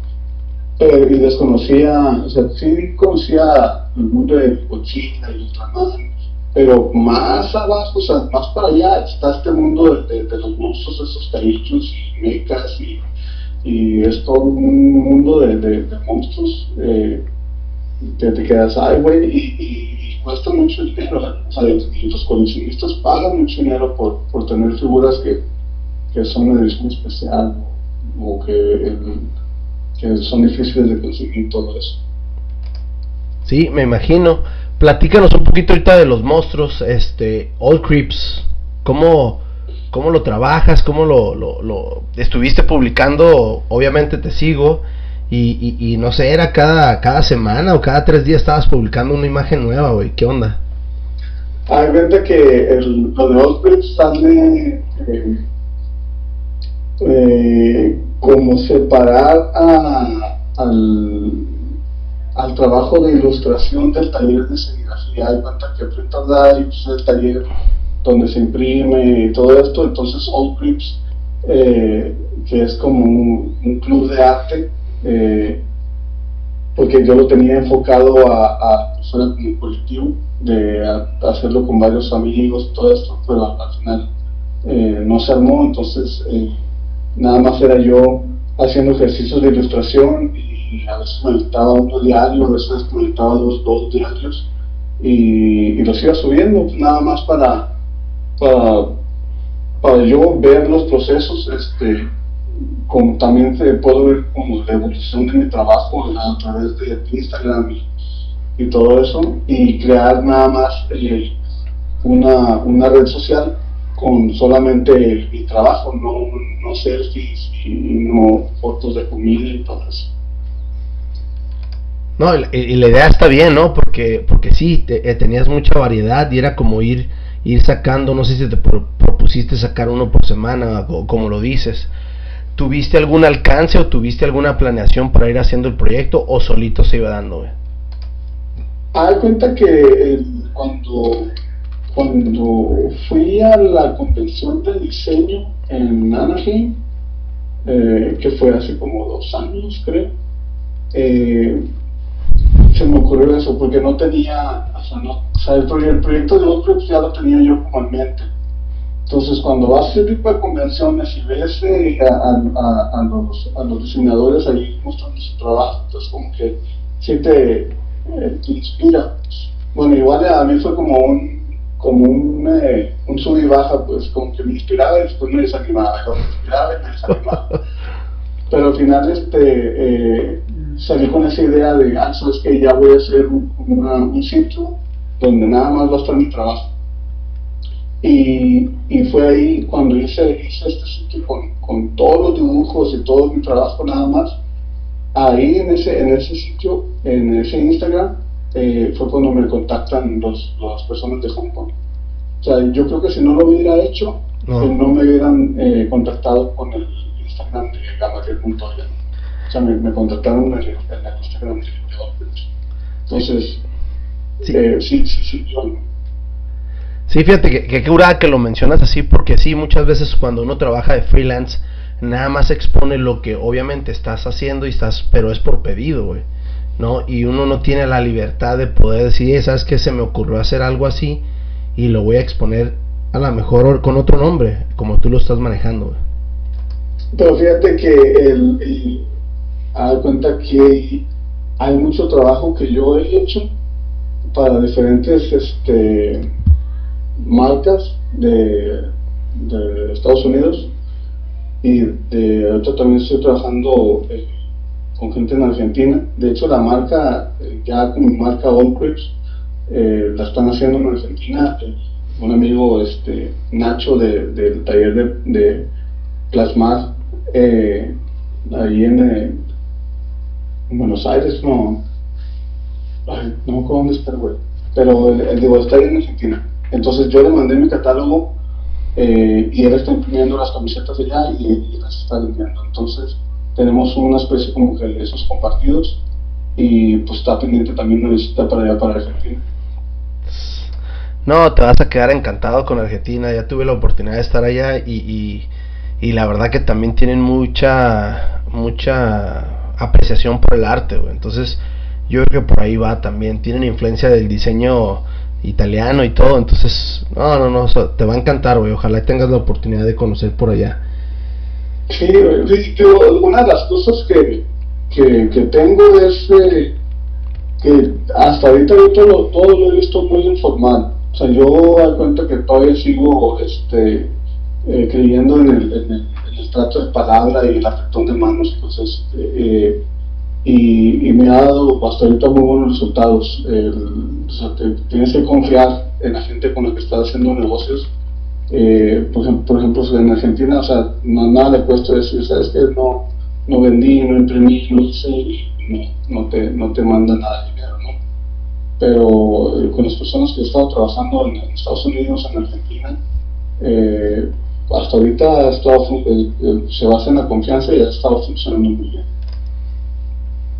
Speaker 2: Eh, y desconocía, o sea, sí conocía el mundo de Godzilla y Ultraman, pero más abajo, o sea, más para allá está este mundo de, los monstruos, esos carichos y mecas y, y es todo un mundo de, monstruos. Eh, te, quedas, ay, güey, y cuesta mucho dinero. O los coleccionistas pagan mucho dinero por, por tener figuras que, que son de edición especial o que, que son difíciles de conseguir todo eso.
Speaker 1: Sí, me imagino. Platícanos un poquito ahorita de los monstruos, este, All Creeps. ¿Cómo, cómo lo trabajas? ¿Cómo lo, lo, lo estuviste publicando? Obviamente te sigo. Y, y, no sé, era cada, cada semana o cada tres días estabas publicando una imagen nueva, güey. ¿Qué onda?
Speaker 2: Hay gente que lo de Osprey sale eh, eh, como separar al, al trabajo de ilustración del taller de serigrafía. Hay cuenta que Print Live es el taller donde se imprime y todo esto. Entonces, All Crips, eh, que es como un club de arte eh, porque yo lo tenía enfocado a, a personas como colectivo, de hacerlo con varios amigos, todo esto, pero al final eh, no se armó, entonces nada más era yo haciendo ejercicios de ilustración y a veces me editaba uno diario, a veces me editaba dos, dos diarios y, y los iba subiendo, nada más para, para, para yo ver los procesos, este, como también se puedo ver como la evolución de mi trabajo a través de Instagram y, todo eso, y crear nada más eh, una, una, red social con solamente mi trabajo, no, no selfies y no fotos de comida y todo eso.
Speaker 1: No, y, la idea está bien, ¿no? Porque, porque sí, eh, tenías mucha variedad y era como ir, ir sacando, no sé si te propusiste sacar uno por semana, o como lo dices, ¿Tuviste algún alcance o tuviste alguna planeación para ir haciendo el proyecto o solito se iba dando?
Speaker 2: Ah, cuenta que cuando, cuando fui a la convención de diseño en Anaheim, eh, que fue hace como dos años creo, eh, se me ocurrió eso porque no tenía, o sea, no, o sea el, proyecto de otros ya lo tenía yo como en mente entonces, cuando vas a ese tipo de convenciones y ves eh, a, los, a, los, diseñadores ahí mostrando su trabajo, entonces como que sí te, eh, inspira. Bueno, igual a mí fue como un como un, eh, un sub y baja, pues como que me inspiraba y después me desanimaba, me inspiraba y me desanimaba. [laughs] Pero al final este, salí con esa idea de, ah, sabes que ya voy a hacer un, un sitio donde nada más va a estar mi trabajo y, y, fue ahí cuando hice, hice este sitio con, con, todos los dibujos y todo mi trabajo nada más. Ahí en ese, en ese sitio, en ese Instagram, eh, fue cuando me contactan los, las personas de Hong Kong. O sea, yo creo que si no lo hubiera hecho, no, pues no me hubieran eh, contactado con el Instagram de Gabriel Montoya. O sea, me, me contactaron en el, en el Instagram de Entonces, sí, eh, sí, sí, sí, yo
Speaker 1: Sí, fíjate que, que curada que lo mencionas así, porque sí, muchas veces cuando uno trabaja de freelance, nada más expone lo que obviamente estás haciendo y estás, pero es por pedido, güey, ¿no? Y uno no tiene la libertad de poder decir, ¿sabes qué? Se me ocurrió hacer algo así y lo voy a exponer a lo mejor con otro nombre, como tú lo estás manejando, güey.
Speaker 2: Pero fíjate que el, el, cuenta que hay mucho trabajo que yo he hecho para diferentes, este, marcas de, de Estados Unidos y de ahorita también estoy trabajando eh, con gente en Argentina. De hecho, la marca, eh, ya como marca All eh, la están haciendo en Argentina. un amigo, este Nacho, del taller de, de Plasmar, ahí en, Buenos Aires, no. no me acuerdo dónde está, güey. Pero el, digo, está ahí en Argentina. Entonces yo le mandé mi catálogo eh, y él está imprimiendo las camisetas allá y, las está vendiendo. Entonces tenemos una especie como que de esos compartidos y pues está pendiente también una visita para allá, para Argentina.
Speaker 1: No, te vas a quedar encantado con Argentina, ya tuve la oportunidad de estar allá y, y, la verdad que también tienen mucha, mucha apreciación por el arte, entonces yo creo que por ahí va también, tienen influencia del diseño italiano y todo, entonces, no, no, no, te va a encantar, güey, ojalá tengas la oportunidad de conocer por allá.
Speaker 2: Sí, una de las cosas que, que, tengo es eh, que hasta ahorita yo todo, todo, lo he visto muy informal. O sea, yo doy cuenta que todavía sigo este, eh, creyendo en el, en, el, trato de palabra y el apretón de manos. Entonces, eh, y, y, me ha dado hasta ahorita muy buenos resultados. o sea, tienes que confiar en la gente con la que estás haciendo negocios eh, por, ejemplo, por ejemplo, en Argentina, o sea, no, nada le cuesta decir, ¿sabes que No, no vendí, no imprimí, no hice, no, no, te, no te manda nada de dinero, ¿no? Pero eh, con las personas que he estado trabajando en, Estados Unidos, en Argentina, eh, hasta ahorita estado, se basa en la confianza y ha estado funcionando muy bien.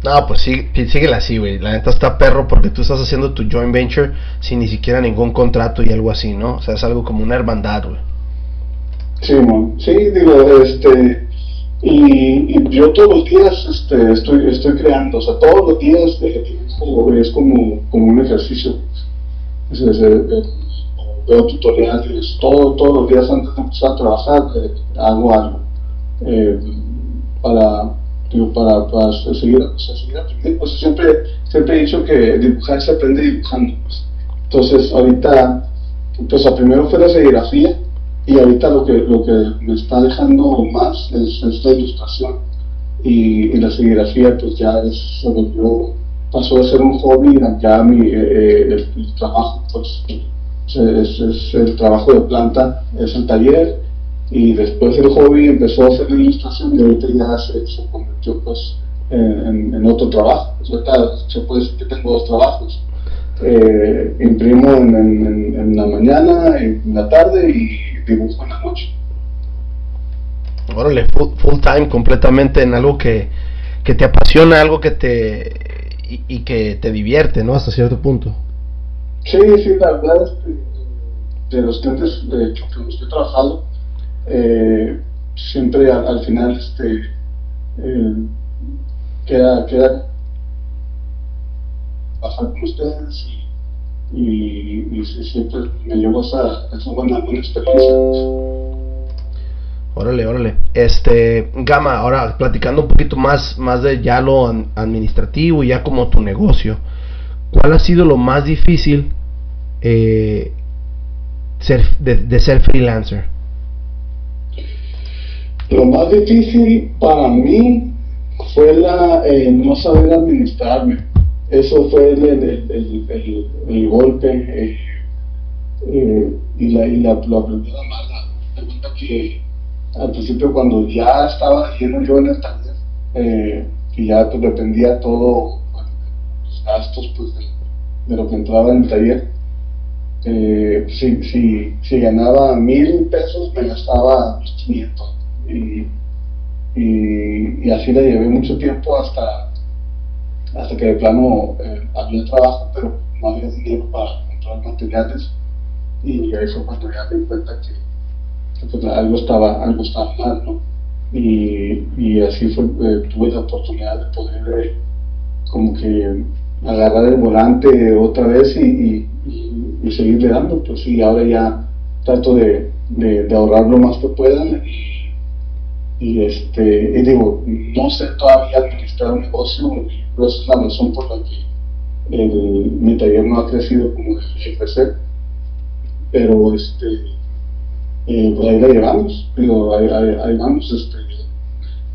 Speaker 1: No, pues sí, síguela así, güey. La neta está perro porque tú estás haciendo tu joint venture sin ni siquiera ningún contrato y algo así, ¿no? O sea, es algo como una hermandad, güey.
Speaker 2: Sí, sí, digo, este, y, yo todos los días este, estoy, estoy creando, o sea, todos los días es como, como un ejercicio. Es, veo tutoriales, todo, todos los días antes de empezar a trabajar eh, hago algo eh, para para, para seguir, aprendiendo. Pues siempre, siempre he dicho que dibujar se aprende dibujando. Pues. Entonces, ahorita, pues primero fue la serigrafía y ahorita lo que, lo que me está dejando más es, la ilustración. Y, la serigrafía, pues ya es, yo pasó de ser un hobby ya mi, eh, el, trabajo, pues es, es el trabajo de planta, es el taller y después el hobby empezó a hacer la ilustración y ahorita ya se, se convirtió pues en, en, otro trabajo. Pues se puede decir que tengo dos trabajos. Eh, imprimo en, en, la mañana, en la tarde y dibujo en la noche.
Speaker 1: Órale, full, full, time completamente en algo que, que te apasiona, algo que te y, y, que te divierte, ¿no? Hasta cierto punto.
Speaker 2: Sí, sí, la verdad es que de los clientes de hecho, que estoy trabajando, eh, siempre al, final este, queda, queda pasar con ustedes y, y, siempre me llevo esa, esa buena, buena experiencia.
Speaker 1: Órale, órale. Este, Gama, ahora platicando un poquito más, más de ya lo administrativo y ya como tu negocio, ¿cuál ha sido lo más difícil eh, ser, de ser freelancer?
Speaker 2: Lo más difícil para mí fue la, eh, no saber administrarme. Eso fue el, el, el, golpe eh, eh, y, la, y la, lo aprendí la cuenta que al principio cuando ya estaba lleno yo en el taller, y ya pues, dependía todo, gastos pues, de, lo que entraba en el taller, si, si, si ganaba mil pesos me gastaba 500 y, y, así la llevé mucho tiempo hasta, hasta que de plano eh, había trabajo, pero no había dinero para comprar materiales. Y ahí fue cuando ya me di cuenta que, pues, algo, estaba, algo estaba mal, ¿no? Y, y así fue, eh, tuve la oportunidad de poder eh, como que agarrar el volante otra vez y, y, y, seguirle dando, pues sí, ahora ya trato de, de, ahorrar lo más que pueda y este digo no sé todavía administrar un negocio pero esa es la razón por la que el, mi taller no ha crecido como debería crecer pero este eh, pues ahí la llevamos digo ahí, ahí, vamos este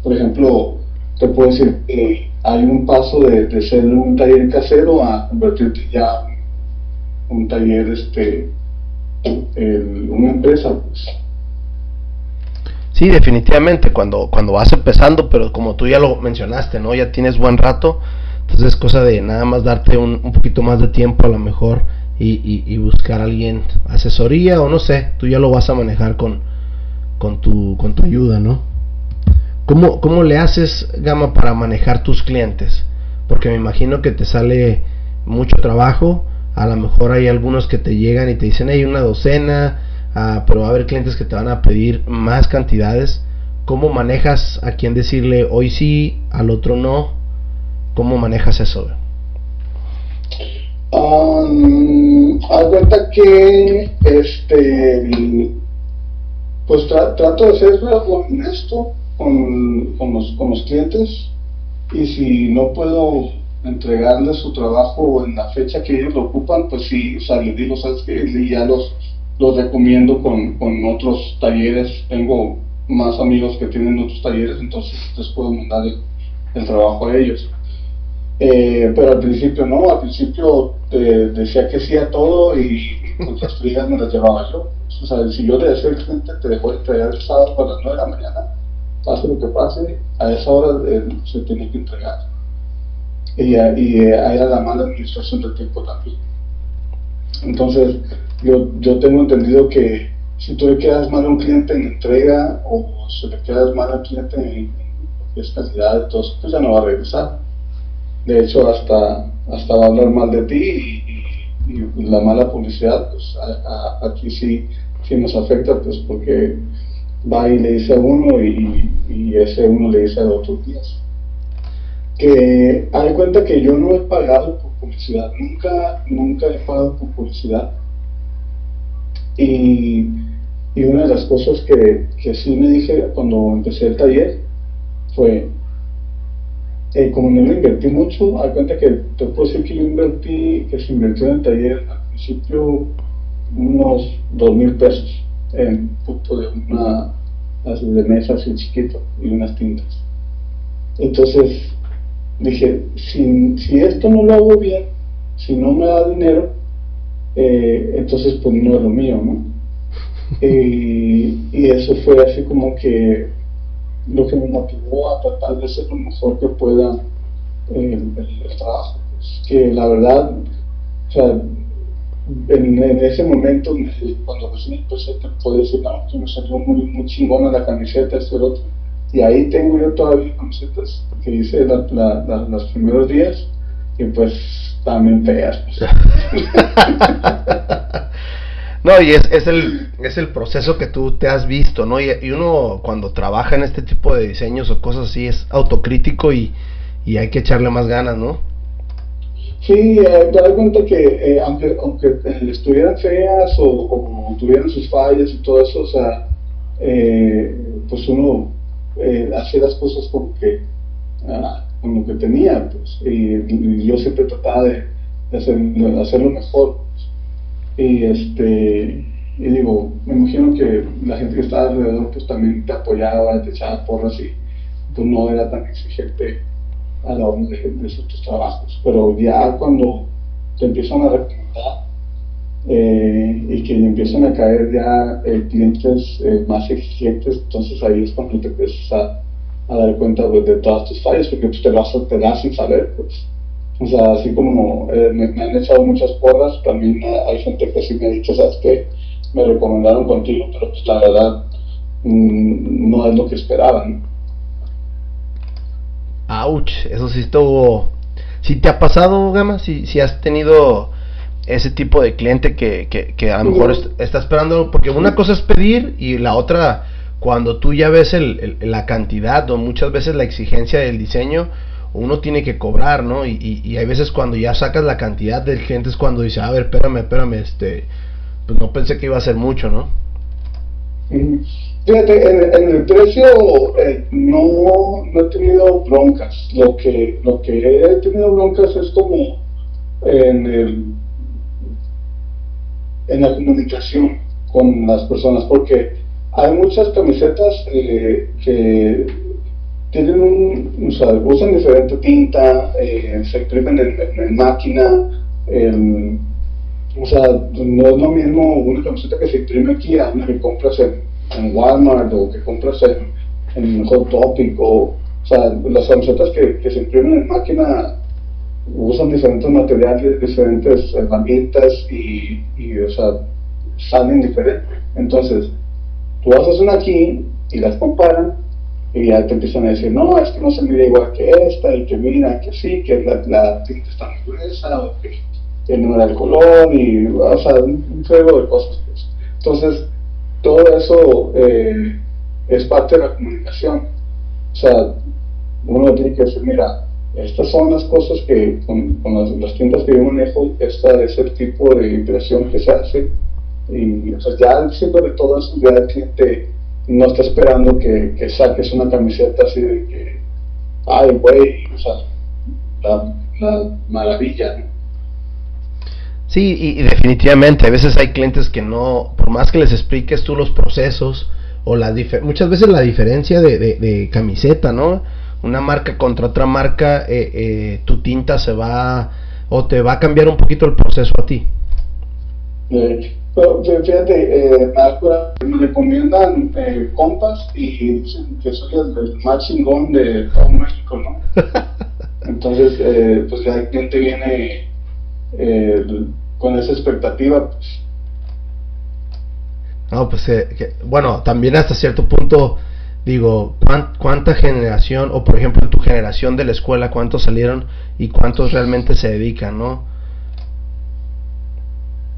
Speaker 2: por ejemplo te puedo decir que hay un paso de, de ser un taller casero a convertirte ya un taller este en una empresa pues
Speaker 1: Sí, definitivamente, cuando, cuando vas empezando, pero como tú ya lo mencionaste, ¿no? Ya tienes buen rato, entonces es cosa de nada más darte un, un poquito más de tiempo a lo mejor y, y, buscar a alguien, asesoría o no sé, tú ya lo vas a manejar con, con, tu, con tu ayuda, ¿no? ¿Cómo, ¿cómo le haces, Gama, para manejar tus clientes? Porque me imagino que te sale mucho trabajo, a lo mejor hay algunos que te llegan y te dicen, hay una docena, ah, pero va a haber clientes que te van a pedir más cantidades. ¿Cómo manejas a quien decirle hoy sí, al otro no? ¿Cómo manejas eso?
Speaker 2: Um, cuenta que este pues trato de ser honesto con, con, los, con los clientes y si no puedo entregarles su trabajo en la fecha que ellos lo ocupan, pues sí, o sea, les digo, ¿sabes qué? Y ya los, los recomiendo con, con otros talleres. Tengo más amigos que tienen otros talleres, entonces les puedo mandar el, trabajo a ellos. Eh, pero al principio no, al principio eh, decía que sí a todo y pues las [laughs] frigas me las llevaba yo. O sea, si yo le decía al cliente, te dejo entregar el sábado a las 9 de la mañana, pase lo que pase, a esa hora eh, se tiene que entregar. Y, y ahí era la mala administración del tiempo también. Entonces, yo, yo tengo entendido que si tú le quedas mal a un cliente en entrega o si le quedas mal al cliente en, en es calidad, entonces pues ya no va a regresar. De hecho, hasta, hasta va a hablar mal de ti y, la mala publicidad, pues aquí sí, sí nos afecta, pues porque va y le dice a uno y, ese uno le dice a otros días. Que hay cuenta que yo no he pagado por publicidad, nunca, nunca he pagado por publicidad. Y y una de las cosas que, que sí me dije cuando empecé el taller fue, eh, como no le invertí mucho, hay cuenta que te puedo decir que yo invertí, que se invirtió en el taller al principio unos dos mil pesos en punto de una de mesa así chiquito y unas tintas. Entonces dije, si, si esto no lo hago bien, si no me da dinero, eh, entonces pues no es lo mío, ¿no? [laughs] y, eso fue así como que lo que me motivó a tratar de ser lo mejor que pueda en el, trabajo. Pues, que la verdad, o sea, en, ese momento, cuando recién empecé, te puedo decir, no, que me salió muy, muy chingona la camiseta, esto y otro. Y ahí tengo yo todavía camisetas que hice los primeros días y pues también feas. Pues. [laughs]
Speaker 1: No, y es, es, el, es el proceso que tú te has visto, ¿no? Y, uno cuando trabaja en este tipo de diseños o cosas así es autocrítico y, y hay que echarle más ganas, ¿no?
Speaker 2: Sí, eh, te das cuenta que eh, aunque, aunque eh, estuvieran feas o, tuvieran sus fallas y todo eso, o sea, pues uno hacía las cosas como que, ah, como que tenía, pues, y, yo siempre trataba de, hacer, de hacerlo mejor. Y este y digo, me imagino que la gente que estaba alrededor pues también te apoyaba, te echaba porras y pues no era tan exigente a la hora de, de tus trabajos. Pero ya cuando te empiezan a recomendar eh, y que empiezan a caer ya eh, clientes eh, más exigentes, entonces ahí es cuando te empiezas a, dar cuenta pues, de todas tus fallas, porque pues, te, vas, te das sin saber. Pues. O sea, así como eh, me, han echado muchas porras, también hay gente que sí me ha dicho, ¿sabes qué? Me recomendaron contigo, pero pues la verdad mm, no es lo que esperaban.
Speaker 1: Ouch, eso sí estuvo... ¿Sí te ha pasado, Gama? ¿Si, si has tenido ese tipo de cliente que, que, que a lo mejor está esperando? Porque una cosa es pedir y la otra, cuando tú ya ves el, la cantidad o muchas veces la exigencia del diseño, uno tiene que cobrar, ¿no? Y, y, hay veces cuando ya sacas la cantidad del cliente es cuando dice, a ver, espérame, espérame, este, pues no pensé que iba a ser mucho, ¿no?
Speaker 2: Fíjate, en, el precio eh, no, no, he tenido broncas. Lo que, lo que he tenido broncas es como en, el, en la comunicación con las personas, porque hay muchas camisetas eh, que tienen un, o sea, usan diferente tinta, eh, se imprimen en, máquina, o sea, no es lo mismo una camiseta que se imprime aquí a una que compras en, Walmart o que compras en, en Hot Topic o, o sea, las camisetas que, que, se imprimen en máquina usan diferentes materiales, diferentes herramientas y, y o sea, salen diferentes. Entonces, tú haces una aquí y las comparan y ya te empiezan a decir, no, es no se mide igual que esta, y que mira, que sí, que la, la tinta está muy gruesa, o que, no era el color, y, o sea, un juego de cosas. Pues. Entonces, todo eso eh, es parte de la comunicación. O sea, uno tiene que decir, mira, estas son las cosas que con, las, las, tintas que yo manejo, esta es el tipo de impresión que se hace. Y o sea, ya de todo eso, ya el cliente no está esperando que, que saques una camiseta así de que, ay, güey, o sea, la, maravilla,
Speaker 1: Sí, y, definitivamente, a veces hay clientes que no, por más que les expliques tú los procesos, o la muchas veces la diferencia de, de, camiseta, ¿no? Una marca contra otra marca, eh, eh, tu tinta se va, o te va a cambiar un poquito el proceso a ti.
Speaker 2: Eh, pero, fíjate, eh, me recomiendan eh, compas y dicen que soy el, más chingón de todo México, ¿no? [laughs] Entonces, eh, pues ya el cliente viene eh, con esa expectativa, pues.
Speaker 1: No, pues, eh, bueno, también hasta cierto punto, digo, ¿cuánta generación, o por ejemplo en tu generación de la escuela, cuántos salieron y cuántos realmente se dedican, ¿no?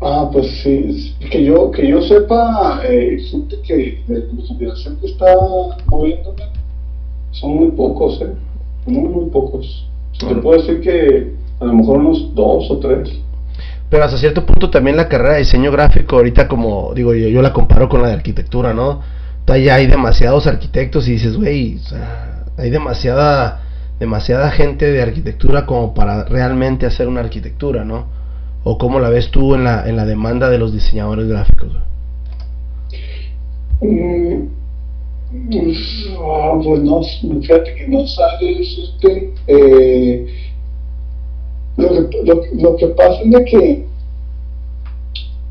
Speaker 2: Ah, pues sí, que yo, que yo sepa, eh, gente que de mi generación que está moviéndome, son muy pocos, ¿eh? Muy, muy pocos. Te puedo decir que a lo mejor unos dos o tres.
Speaker 1: Pero hasta cierto punto también la carrera de diseño gráfico, ahorita como digo yo, yo la comparo con la de arquitectura, ¿no? Ya hay demasiados arquitectos y dices, güey, hay demasiada, demasiada gente de arquitectura como para realmente hacer una arquitectura, ¿no? ¿O cómo la ves tú en la, en la demanda de los diseñadores gráficos?
Speaker 2: Mm, ah, pues no, fíjate que no este, eh, lo, que, lo, que pasa es que,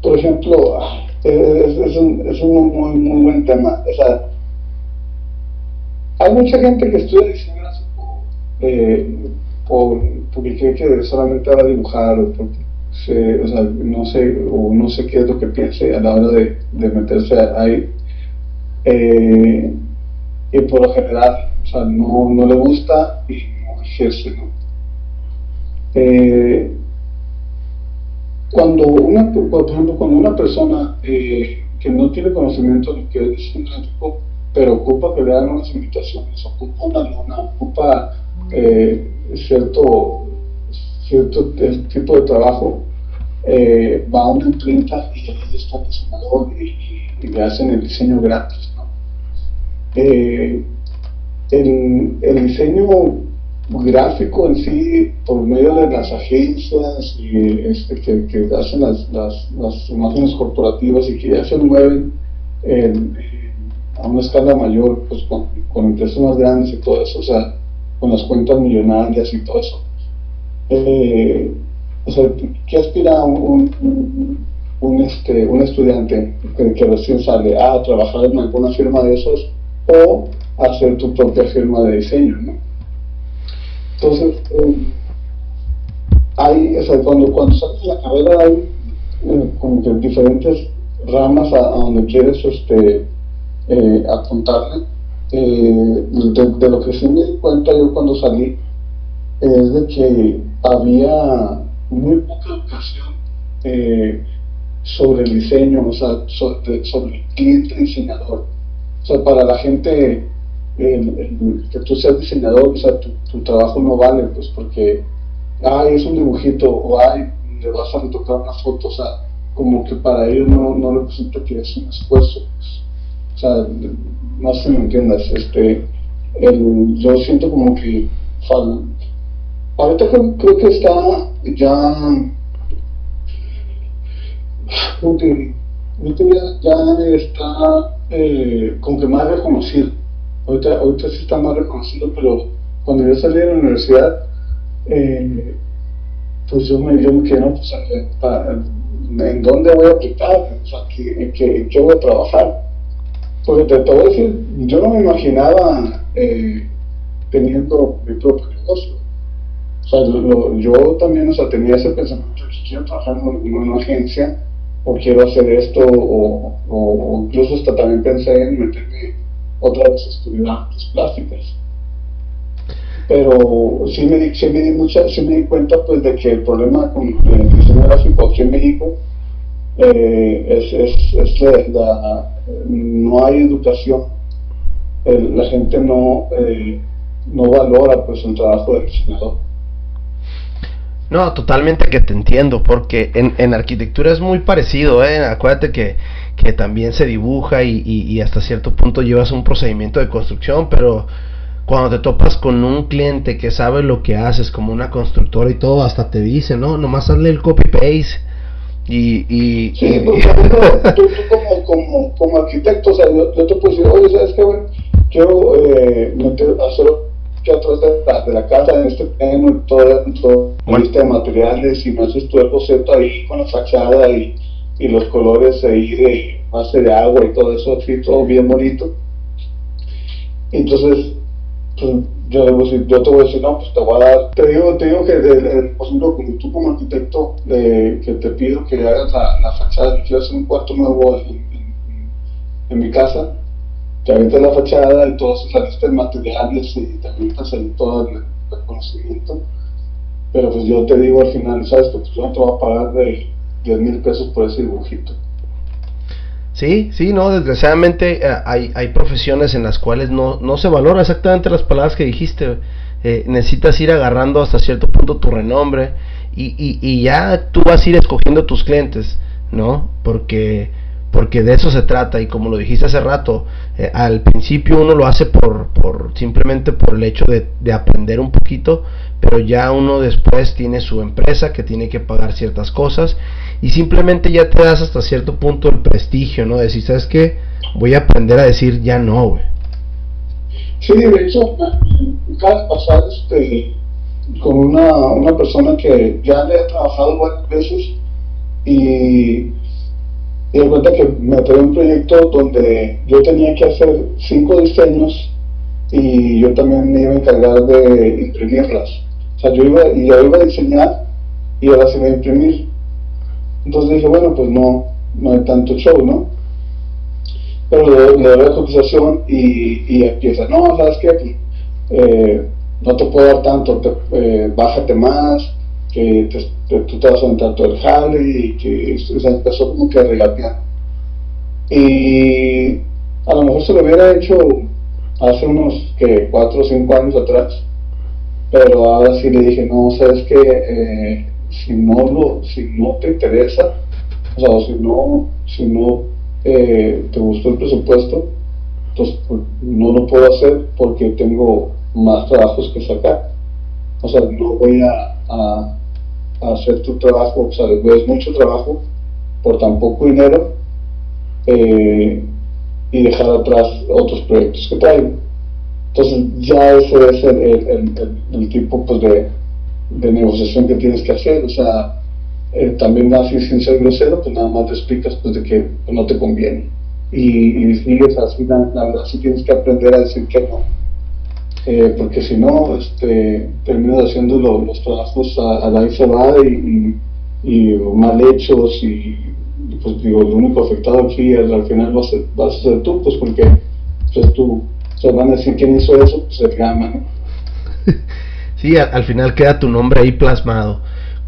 Speaker 2: por ejemplo, es, es, un, es un muy, muy buen tema. O sea, hay mucha gente que estudia diseño eh, por, porque cree que solamente va a dibujar o porque sea, no sé, o no sé qué es lo que piense a la hora de, meterse ahí. Eh, y por lo general, o sea, no, no le gusta y no ejerce, ¿no? Eh, cuando una, por ejemplo, cuando una persona eh, que no tiene conocimiento de lo que es un gráfico, pero ocupa que le hagan unas invitaciones, ocupa una luna, ocupa cierto cierto tipo de trabajo, eh, va a una imprenta y ahí está el diseñador y, le hacen el diseño gratis. Eh, el, el, diseño gráfico en sí, por medio de las agencias y este, que, que hacen las, las, las, imágenes corporativas y que ya se mueven a una escala mayor, pues con, con empresas más grandes y todo eso, o sea, con las cuentas millonarias y todo eso eh, o sea, ¿qué aspira un, un, este, un estudiante que, recién sale a trabajar en alguna firma de esos o hacer tu propia firma de diseño? ¿no? Entonces, eh, hay, cuando, cuando sales de la carrera hay eh, como que diferentes ramas a, donde quieres este, eh, apuntarle. Eh, de, lo que sí me di cuenta yo cuando salí es de que había muy poca educación eh, sobre el diseño, o sea, sobre, el cliente diseñador. O sea, para la gente que tú seas diseñador, o sea, tu, trabajo no vale, pues porque, ay, es un dibujito, o ay, le vas a retocar una foto, o sea, como que para ellos no, no representa que es un esfuerzo. Pues. O sea, no sé si me entiendas, este, el, yo siento como que fal, ahorita creo, que está ya, ya está eh, como que más reconocido. Ahorita, ahorita sí está más reconocido, pero cuando yo salí de la universidad, eh, pues yo me, yo me quedé, no, pues, ¿en dónde voy a aplicar? O sea, ¿en qué, voy a trabajar? Porque te, te, voy decir, yo no me imaginaba eh, teniendo mi propio negocio yo también o sea, tenía ese pensamiento quiero trabajar en una, agencia o quiero hacer esto o, incluso hasta también pensé en meterme otra vez estudiar artes plásticas. Pero sí me di, sí me di, mucha, sí me di cuenta pues de que el problema con el diseño gráfico aquí en México eh, es, es, es la, no hay educación, la gente no, eh, no valora pues el trabajo del diseñador.
Speaker 1: No, totalmente que te entiendo, porque en, en arquitectura es muy parecido, ¿eh? acuérdate que, que también se dibuja y, y, hasta cierto punto llevas un procedimiento de construcción, pero cuando te topas con un cliente que sabe lo que haces, como una constructora y todo, hasta te dice, no, nomás hazle el copy-paste. Y, y,
Speaker 2: sí, porque tú, como, como, como, arquitecto, o sea, yo, te puedo decir, oye, ¿sabes qué? Bueno, quiero eh, hacer que atrás de la, de la casa, en este pleno, todo, todo bueno. lista de materiales, y me haces todo el boceto ahí con la fachada y, y los colores ahí de base de agua y todo eso, así, todo bien bonito. Entonces, pues, yo, debo decir, yo te voy a decir, no, pues te voy a dar, te digo, te digo que, de, por ejemplo, como tú como arquitecto, eh, que te pido que hagas la, la fachada, que quiero hacer un cuarto nuevo en, en, en mi casa, te avientas la fachada y todos esos materiales y te avientas ahí todo el, conocimiento. Pero pues yo te digo al final, ¿sabes? Pues yo no te voy a pagar de 10 mil pesos por ese dibujito.
Speaker 1: Sí, sí, no, desgraciadamente eh, hay, hay profesiones en las cuales no, no se valora exactamente las palabras que dijiste. Eh, necesitas ir agarrando hasta cierto punto tu renombre y, y, ya tú vas a ir escogiendo tus clientes, ¿no? Porque porque de eso se trata y como lo dijiste hace rato, eh, al principio uno lo hace por, por simplemente por el hecho de, de, aprender un poquito, pero ya uno después tiene su empresa que tiene que pagar ciertas cosas y simplemente ya te das hasta cierto punto el prestigio, ¿no? Decir, ¿sabes qué? Voy a aprender a decir ya no, güey.
Speaker 2: Sí, de hecho, acaba de pasar este, con una, una persona que ya le he trabajado varias veces y y de cuenta que me trae un proyecto donde yo tenía que hacer cinco diseños y yo también me iba a encargar de imprimirlas. O sea, yo iba, y yo iba a diseñar y ahora se iba a imprimir. Entonces dije, bueno, pues no, no hay tanto show, ¿no? Pero le, doy la cotización y, y, empieza, no, ¿sabes qué? Pues, eh, no te puedo dar tanto, eh, bájate más, que te, tú te vas a entrar todo el jale y que se empezó como que a regatear. Y a lo mejor se lo hubiera hecho hace unos que cuatro o cinco años atrás, pero ahora sí le dije, no, sabes que eh, si no lo, si no te interesa, o sea, si no, si no eh, te gustó el presupuesto, entonces pues, no lo puedo hacer porque tengo más trabajos que sacar. O sea, no voy a hacer tu trabajo, o sea, es mucho trabajo por tan poco dinero eh, y dejar atrás otros proyectos que traigo. Entonces ya ese es el, el, el, tipo pues, de, de, negociación que tienes que hacer, o sea, eh, también así sin ser grosero, pues nada más te explicas pues, de que no te conviene. Y, y sigues así, la, verdad sí tienes que aprender a decir que no eh, porque si no, este, terminas haciendo los trabajos a, la y, y, mal hechos y, pues digo, el único afectado aquí al final vas a, vas a ser tú, pues porque pues tú, se van a decir quién hizo eso, pues se llama, ¿no?
Speaker 1: Sí, al, final queda tu nombre ahí plasmado.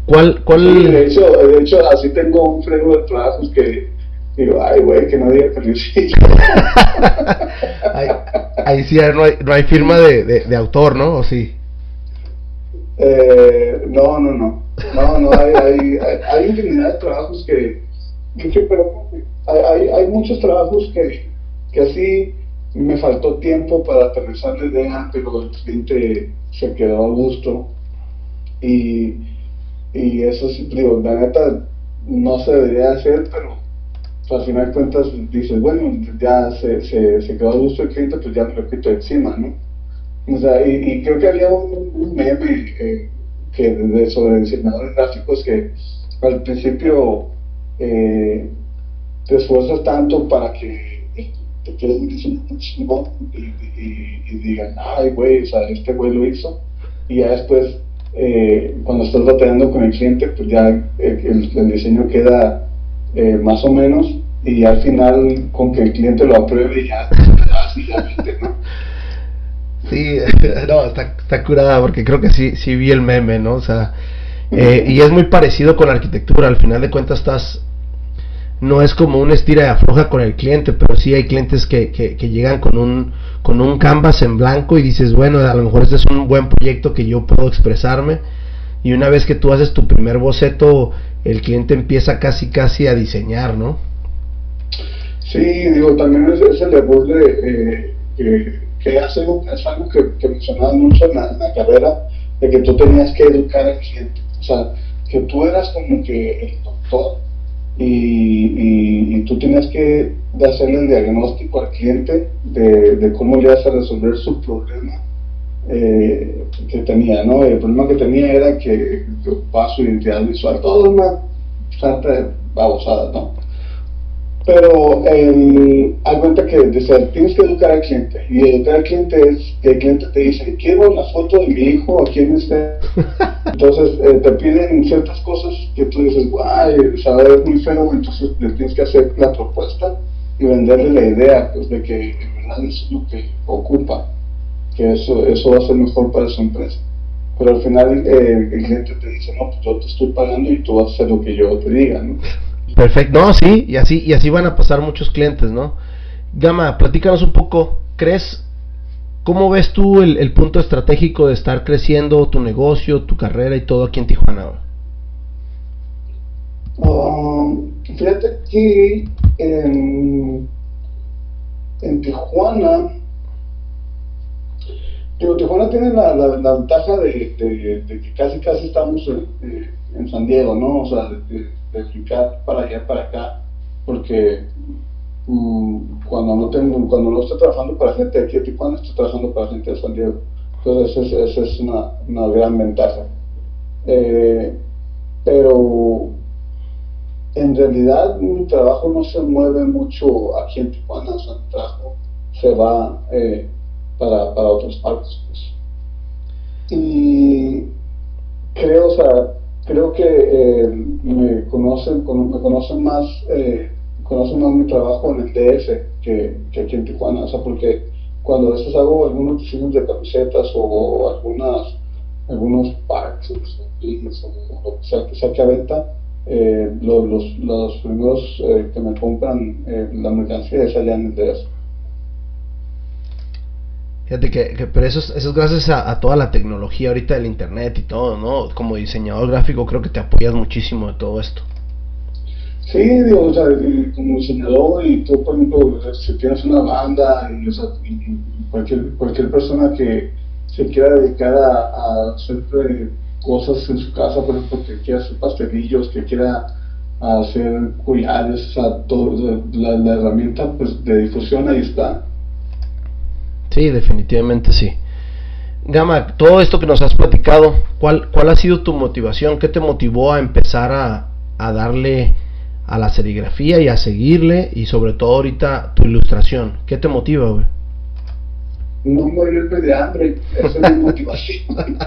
Speaker 1: ¿Cuál, cuál...
Speaker 2: Sí, de hecho, de hecho, así tengo un freno de trabajos que digo, ay, güey, que no diga que lo
Speaker 1: ahí sí no hay, no hay firma de, de, autor, ¿no? ¿O sí?
Speaker 2: Eh, no, no, no. No, no, hay, hay, hay, infinidad de trabajos que, que pero hay, hay muchos trabajos que, que así me faltó tiempo para aterrizar la idea, pero el cliente se quedó a gusto. Y, y eso sí, digo, la neta no se debería hacer, pero al final de cuentas dices, bueno, ya se, se, se quedó a gusto el cliente, pues ya me lo quito encima, ¿no? O sea, y, creo que había un, meme eh, que de, sobre diseñadores gráficos que al principio eh, te esfuerzas tanto para que te quede un diseñador y, y, digan, ay, güey, o sea, este güey lo hizo, y ya después, eh, cuando estás batallando con el cliente, pues ya el, el diseño queda eh, más o menos, y al final con que el cliente lo apruebe ya, básicamente, ¿no? [laughs]
Speaker 1: Sí, [laughs] no, está, está curada porque creo que sí, sí vi el meme, ¿no? O sea, eh, y es muy parecido con la arquitectura, al final de cuentas estás, no es como un estira y afloja con el cliente, pero sí hay clientes que, que, que, llegan con un, con un canvas en blanco y dices, bueno, a lo mejor este es un buen proyecto que yo puedo expresarme. Y una vez que tú haces tu primer boceto, el cliente empieza casi casi a diseñar, ¿no?
Speaker 2: Sí, digo, también es, es el debut de, eh, que, que hace, es algo que, que mencionaba mucho en la, en la carrera, de que tú tenías que educar al cliente. O sea, que tú eras como que el doctor y, y, tú tienes que hacerle el diagnóstico al cliente de, de cómo le vas a resolver su problema eh, que tenía, ¿no? El problema que tenía era que ocupaba su identidad visual, todo una santa babosada, ¿no? Pero eh, hay cuenta que dice, tienes que educar al cliente. Y educar al cliente es que el cliente te dice, quiero la foto de mi hijo aquí en este. [laughs] Entonces eh, te piden ciertas cosas que tú dices, guay, o sea, es muy feo, entonces le tienes que hacer la propuesta y venderle la idea pues, de que en verdad es lo que ocupa, que eso, eso va a ser mejor para su empresa. Pero al final eh, el cliente te dice, no, pues yo te estoy pagando y tú vas a hacer lo que yo te diga, ¿no?
Speaker 1: Perfecto, no, sí, y así, y así van a pasar muchos clientes, ¿no? Gama, platícanos un poco, ¿crees, cómo ves tú el, el punto estratégico de estar creciendo tu negocio, tu carrera y todo aquí en Tijuana?
Speaker 2: Um, fíjate que en, en Tijuana, digo, Tijuana tiene la, la, la ventaja de, de, de, que casi casi estamos en, en San Diego, ¿no? O sea, de, de para allá, para acá, porque um, cuando no tengo, cuando no estoy trabajando para gente de aquí de Tijuana, estoy trabajando para gente de San Diego. Entonces, esa es, una, gran ventaja. Eh, pero en realidad mi trabajo no se mueve mucho aquí en Tijuana, o sea, mi trabajo se va eh, para, para otras partes. Pues. Y creo, o sea, creo que eh, me conocen, me conocen más, eh, conocen más mi trabajo en el DF que, que, aquí en Tijuana, o sea, porque cuando a veces hago algunos diseños de camisetas o, o algunas, algunos packs o, o, lo que sea que saque a venta, eh, los, los, los, primeros eh, que me compran eh, la mercancía es allá en el DF.
Speaker 1: Fíjate que, pero eso es, eso es gracias a, toda la tecnología ahorita del internet y todo, ¿no? Como diseñador gráfico creo que te apoyas muchísimo de todo esto.
Speaker 2: Sí, digo, o sea, como diseñador y tú, por ejemplo, si tienes una banda y, cualquier, cualquier persona que se quiera dedicar a, a hacer eh, cosas en su casa, por ejemplo, que quiera hacer pastelillos, que quiera hacer collares, o sea, todo, la, la herramienta pues, de difusión ahí está.
Speaker 1: Sí, definitivamente sí. Gama, todo esto que nos has platicado, ¿cuál, cuál ha sido tu motivación? ¿Qué te motivó a empezar a, a darle a la serigrafía y a seguirle? Y sobre todo ahorita tu ilustración. ¿Qué te motiva, güey?
Speaker 2: No morirme de hambre, esa es mi motivación. [laughs]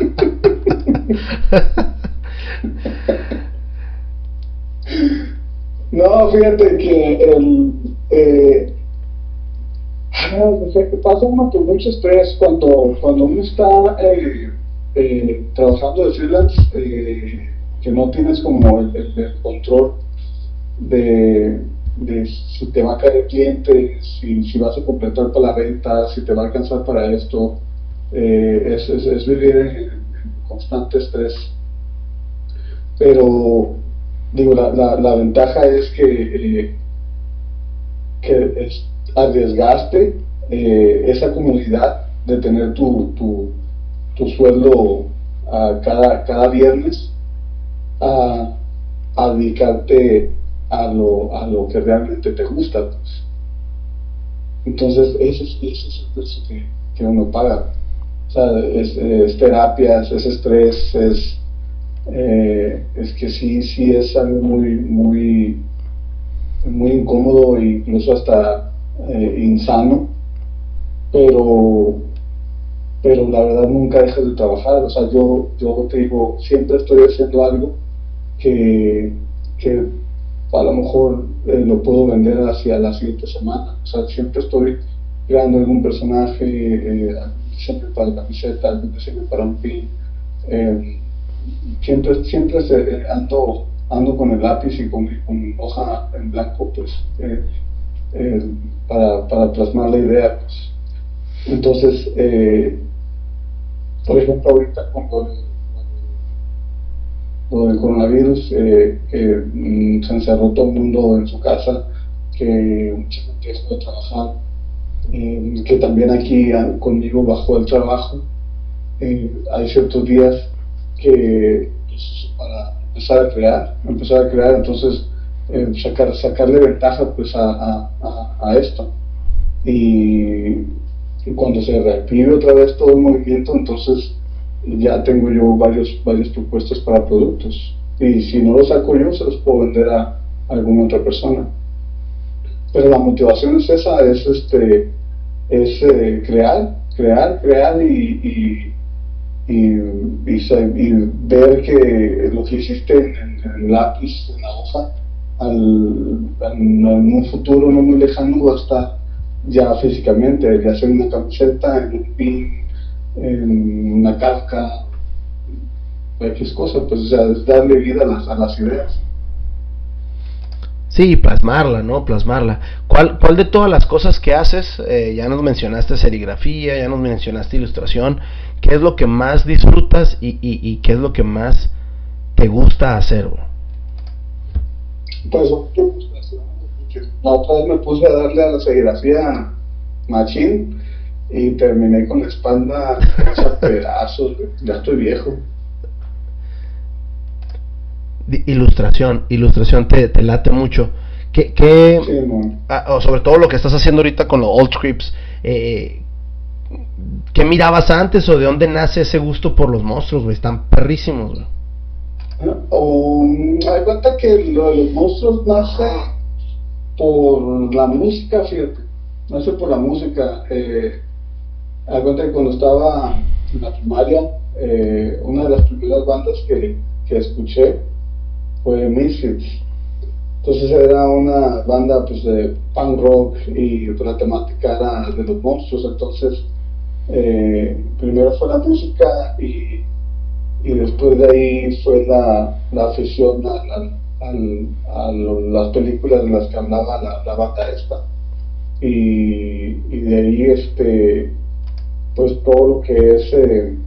Speaker 2: no, fíjate que el, eh, o sea, que pasa uno con mucho estrés cuando, cuando uno está eh, eh, trabajando de freelance, eh, que no tienes como el, control de, de, si te va a caer cliente, si, si, vas a completar para la venta, si te va a alcanzar para esto. es, es, es, vivir en, constante estrés. Pero, digo, la, la, la ventaja es que, que es, arriesgaste eh, esa comodidad de tener tu, tu, sueldo a cada, cada viernes a, dedicarte a lo, a lo que realmente te gusta. Pues. Entonces, ese es, ese es el precio que, que uno paga. O sea, es, es terapias, es estrés, es, eh, es que sí, sí es algo muy, muy, muy incómodo incluso hasta eh, insano, pero, pero la verdad nunca dejas de trabajar. O sea, yo, yo te digo, siempre estoy haciendo algo que, que a lo mejor eh, lo puedo vender hacia la siguiente semana. O sea, siempre estoy creando algún personaje, eh, diseño para camiseta, algún diseño para un pin. Siempre siempre ando, ando con el lápiz y con, con hoja en blanco, pues, eh, eh, para, para, plasmar la idea. Pues. Entonces, eh, por ejemplo, ahorita con lo, del coronavirus, que mm, se encerró todo el mundo en su casa, que mucha gente dejó de trabajar, que también aquí conmigo bajó el trabajo. hay ciertos días que pues, para empezar a crear, empezar a crear, entonces sacar, sacarle ventaja pues a, a, esto. Y, cuando se reactive otra vez todo el movimiento, entonces ya tengo yo varios, varios propuestas para productos. Y si no los saco yo, se los puedo vender a, alguna otra persona. Pero la motivación es esa, es este es eh, crear, crear, crear y y, y, ver que lo que hiciste en, el lápiz, en la hoja, al, en un futuro no muy lejano va a estar ya físicamente, ya sea una camiseta, en un pin, en una carca, cualquier cosa, pues o sea, es darle vida a las, a las ideas.
Speaker 1: Sí, plasmarla, ¿no? Plasmarla. ¿Cuál, cuál de todas las cosas que haces, eh, ya nos mencionaste serigrafía, ya nos mencionaste ilustración, qué es lo que más disfrutas y, y, y qué es lo que más te gusta hacer?
Speaker 2: Pues la otra vez me puse a darle a la serigrafía machín y terminé con la espalda [laughs] a pedazos, ya estoy viejo
Speaker 1: ilustración, ilustración te, te late mucho. ¿Qué, qué ah, sobre todo lo que estás haciendo ahorita con los old scripts, eh, ¿qué mirabas antes o de dónde nace ese gusto por los monstruos, güey? Están perrísimos, güey.
Speaker 2: Um, hay cuenta que lo de los monstruos nace por la música, fíjate. Nace por la música. Eh, hay cuenta que cuando estaba en la primaria, eh, una de las primeras bandas que, que escuché fue Misfits. Entonces era una banda pues, de punk rock y la temática era de los monstruos. Entonces, eh, primero fue la música y, y, después de ahí fue la, la afición a, las películas de las que hablaba la, la banda esta. Y, y, de ahí, este, pues todo lo que es. Eh,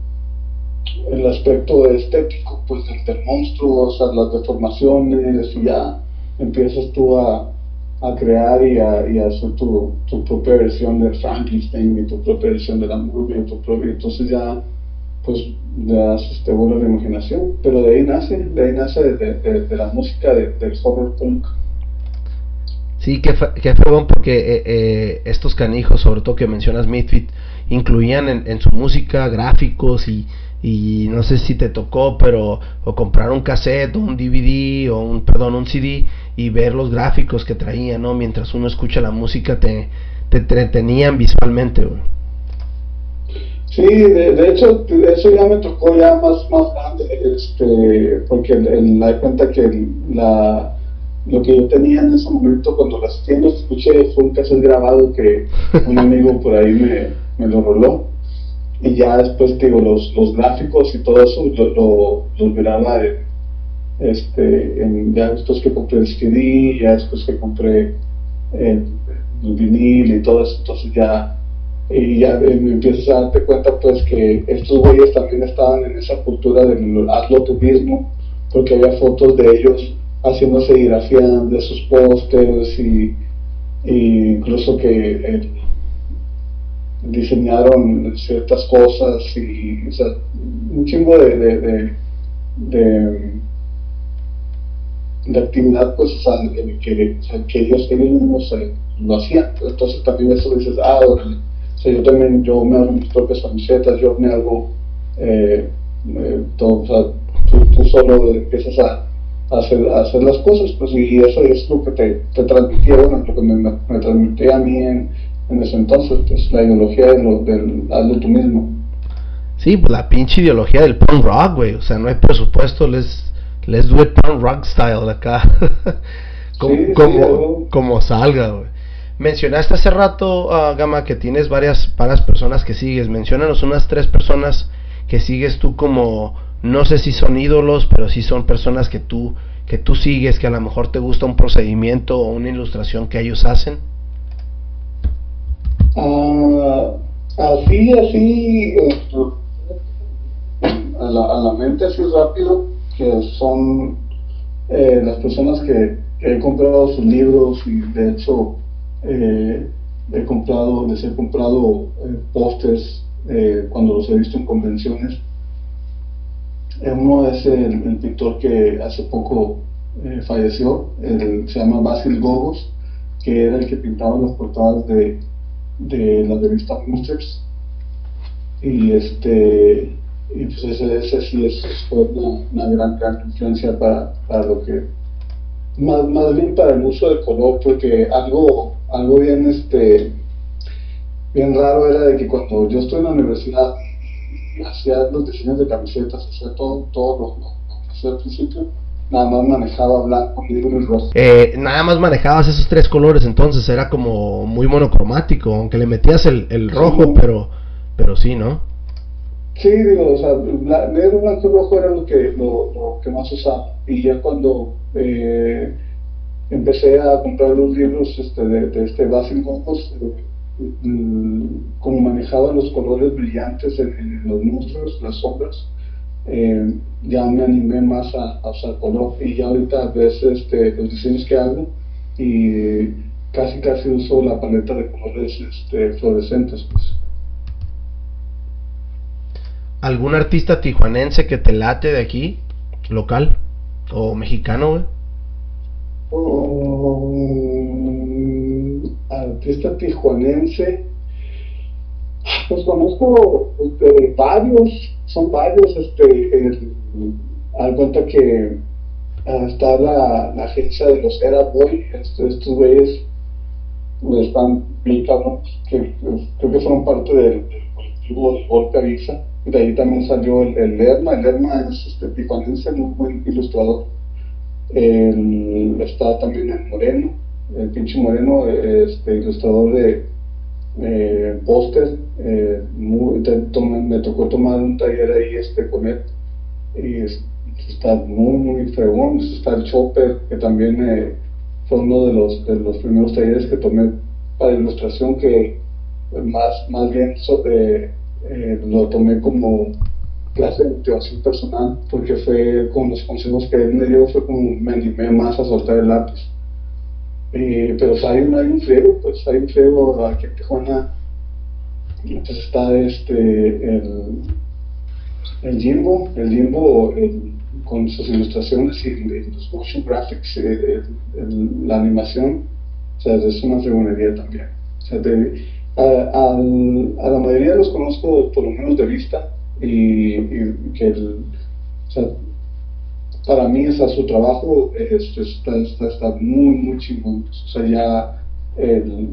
Speaker 2: el aspecto estético pues del, monstruo, o sea, las deformaciones y ya empiezas tú a, a crear y a, y a hacer tu, tu, propia versión de Frankenstein y tu propia versión de la propia, entonces ya pues ya te vuelve la imaginación, pero de ahí nace, de ahí nace de, la música del horror punk.
Speaker 1: Sí, qué, qué fregón porque eh, eh, estos canijos, sobre todo que mencionas Midfit, incluían en, su música gráficos y y no sé si te tocó, pero o comprar un cassette o un DVD o un perdón, un CD y ver los gráficos que traía, ¿no? Mientras uno escucha la música te te entretenían visualmente,
Speaker 2: Sí, de, hecho, eso ya me tocó ya más, más grande, este, porque en, la cuenta que la, lo que yo tenía en ese momento cuando las tiendas escuché fue un cassette grabado que un amigo por ahí me, me lo roló. Y ya después digo los, los gráficos y todo eso lo, los miraba en, este, en, ya después que compré el CD, ya después que compré el, vinil y todo eso, entonces ya y ya me empiezas a darte cuenta pues que estos güeyes también estaban en esa cultura del hazlo tú mismo, porque había fotos de ellos haciendo serigrafía de sus pósters y, incluso que el, diseñaron ciertas cosas y un chingo de, de, de, actividad pues o que, que ellos, ellos mismos lo hacían. Entonces también eso dices ah o sea, yo también yo me hago mis propias camisetas yo me hago eh, eh, todo o sea, tú, solo empiezas a, hacer, a hacer las cosas pues y eso es lo que te, te transmitieron lo que me, me, me transmitía a mí en en ese entonces, pues la ideología de lo, del hazlo tú mismo.
Speaker 1: Sí, pues la pinche ideología del punk rock, güey. O sea, no hay presupuesto, les, les do it punk rock style acá. [laughs] como, como, como, salga, güey. Mencionaste hace rato, uh, Gama, que tienes varias, varias personas que sigues. Menciónanos unas tres personas que sigues tú como, no sé si son ídolos, pero sí son personas que tú, que tú sigues, que a lo mejor te gusta un procedimiento o una ilustración que ellos hacen.
Speaker 2: Uh, así, así, a, la, a la mente así rápido, que son eh, las personas que he comprado sus libros y de hecho eh, he comprado, les he comprado eh, pósters eh, cuando los he visto en convenciones. uno es el, pintor que hace poco falleció, se llama Basil Gogos, que era el que pintaba las portadas de, de la revista Monsters. Y este y pues ese, ese sí es, fue una, gran, gran influencia para, para lo que más, más bien para el uso de color porque algo algo bien, este, bien raro era de que cuando yo estuve en la universidad hacía los diseños de camisetas, hacía todo, todo lo, que hacía al principio, nada más manejaba blanco, negro y rojo.
Speaker 1: Eh, nada más manejabas esos tres colores, entonces era como muy monocromático, aunque le metías el, el rojo, pero, pero sí, ¿no?
Speaker 2: Sí, digo, o sea, negro, blanco y rojo era lo que, lo, lo que más usaba. Y ya cuando eh, empecé a comprar los libros este, de, este Basil Gogos, eh, mm, como manejaba los colores brillantes en, los monstruos, las sombras, eh, ya me animé más a, usar color y ya ahorita ves este, los diseños que hago y casi casi uso la paleta de colores este, fluorescentes pues.
Speaker 1: ¿Algún artista tijuanense que te late de aquí, local o mexicano?
Speaker 2: Artista tijuanense, pues conozco este, varios, son varios, este, al cuenta que ah, está la, la, agencia de los Era Boy, este, estos güeyes pues, están bien que pues, creo que fueron parte del, colectivo de Golpe Avisa, y de ahí también salió el, el Lerma, el Lerma es este, tijuanense, muy buen ilustrador está también el Moreno, el pinche Moreno, este, ilustrador de eh, póster. Eh, me tocó tomar un taller ahí este, con él y está muy, muy fregón. Está el Chopper, que también eh, fue uno de los, de los primeros talleres que tomé para ilustración, que más, más bien eh, lo tomé como clase de motivación personal, porque fue con los consejos que él me dio, fue como me animé más a soltar el lápiz. pero hay un, hay un friego, pues hay un friego aquí en Tijuana, pues está este, el, el Jimbo, el Jimbo con sus ilustraciones y, los motion graphics, eh, la animación, o sea, es una fregonería también. O sea, a, a la mayoría los conozco por lo menos de vista, y, que el, para mí o su trabajo está, está, está, muy, muy chingón. O sea, ya el,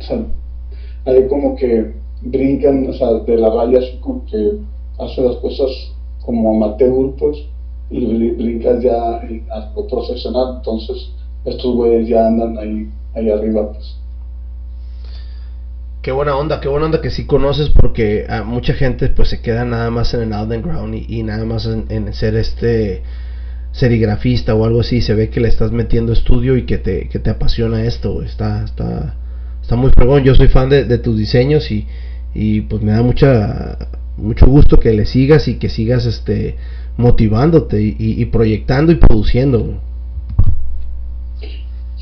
Speaker 2: o hay como que brincan o sea, de la raya así como que hace las cosas como amateur, pues, y brincas ya a lo profesional. Entonces, estos güeyes ya andan ahí, ahí arriba, pues
Speaker 1: qué buena onda, qué buena onda que sí conoces porque a mucha gente pues se queda nada más en el underground y, y nada más en, ser este serigrafista o algo así, se ve que le estás metiendo estudio y que te, que te apasiona esto, está, está, está muy fregón, yo soy fan de, tus diseños y, y pues me da mucha, mucho gusto que le sigas y que sigas este motivándote y proyectando y produciendo.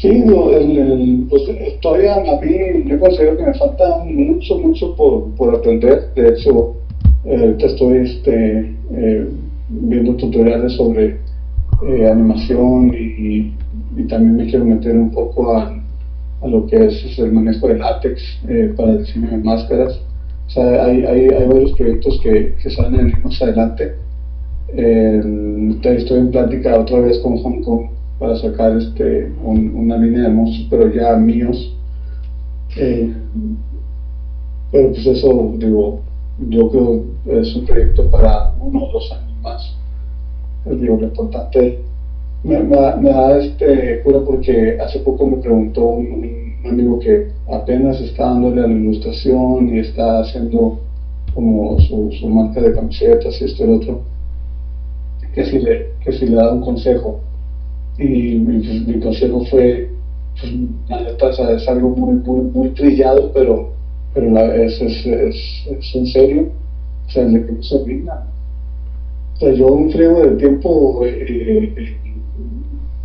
Speaker 2: Sí, el, pues, todavía a mí yo considero que me falta mucho, mucho por, por aprender. De hecho, eh, estoy este, eh, viendo tutoriales sobre eh, animación y, también me quiero meter un poco a, a lo que es, el manejo de látex para el diseño de máscaras. O sea, hay, hay, hay varios proyectos que, que salen más adelante. estoy en plática otra vez con Hong Kong para sacar este una línea de monstruos, pero ya míos. Eh, pero pues eso, digo, yo creo que es un proyecto para uno o dos años más. Digo, lo importante me, me, da este cura porque hace poco me preguntó un, amigo que apenas está dándole a la ilustración y está haciendo como su, su marca de camisetas y esto y lo otro, que si le, que si le da un consejo. Y mi, consejo fue, pues, es algo muy, muy, muy trillado, pero, pero la, es, es, es, en serio, o sea, de que no se rinda. O sea, yo un friego de tiempo eh, eh,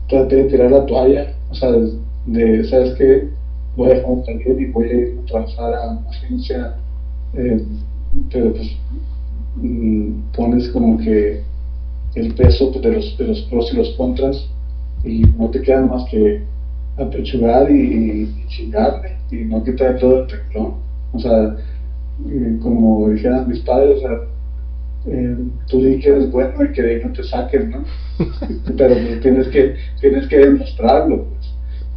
Speaker 2: traté de tirar la toalla, o sea, de, ¿sabes qué? Voy a dejar un taller y voy a ir a trabajar a una agencia, eh, pero pues mm, pones como que el peso de los, de los pros y los contras y no te queda más que apechugar y, y chingarle y no quitar todo el renglón. O sea, eh, como dijeran mis padres, o sea, eh, tú di que eres bueno y que de ahí no te saquen, ¿no? [laughs] Pero pues, tienes, que, tienes que demostrarlo. Pues.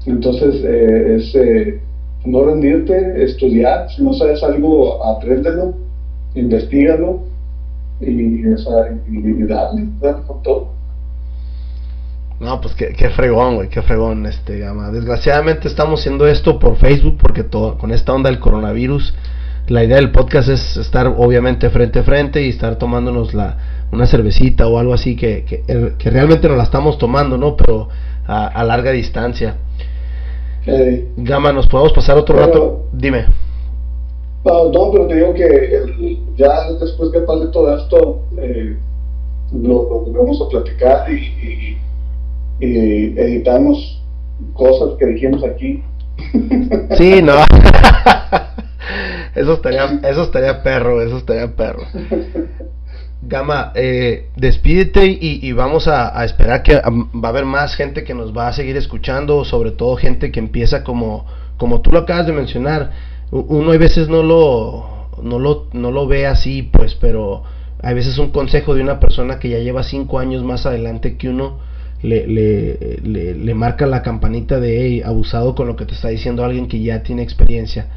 Speaker 2: Entonces, eh, es eh, no rendirte, estudiar, si no sabes algo, apréndelo, investigalo y, o sea, y, darle, darle con todo.
Speaker 1: No, pues qué, qué fregón, güey, qué fregón, este, gama. Desgraciadamente estamos haciendo esto por Facebook porque todo, con esta onda del coronavirus, la idea del podcast es estar obviamente frente a frente y estar tomándonos la, una cervecita o algo así que, que, que realmente nos la estamos tomando, ¿no? Pero a, a larga distancia. Gama, ¿nos podemos pasar otro rato? Dime.
Speaker 2: No, pero te digo que ya después que pase todo esto, eh, lo, lo vamos a platicar y, y, editamos cosas que dijimos aquí.
Speaker 1: Sí, no. [laughs] eso estaría, eso estaría perro, eso estaría perro. Gama, eh, despídete y, vamos a, esperar que va a haber más gente que nos va a seguir escuchando, sobre todo gente que empieza como, como tú lo acabas de mencionar. Uno a veces no lo, no lo, no lo ve así, pues, pero a veces un consejo de una persona que ya lleva cinco años más adelante que uno le, le, le, marca la campanita de hey, abusado con lo que te está diciendo alguien que ya tiene experiencia.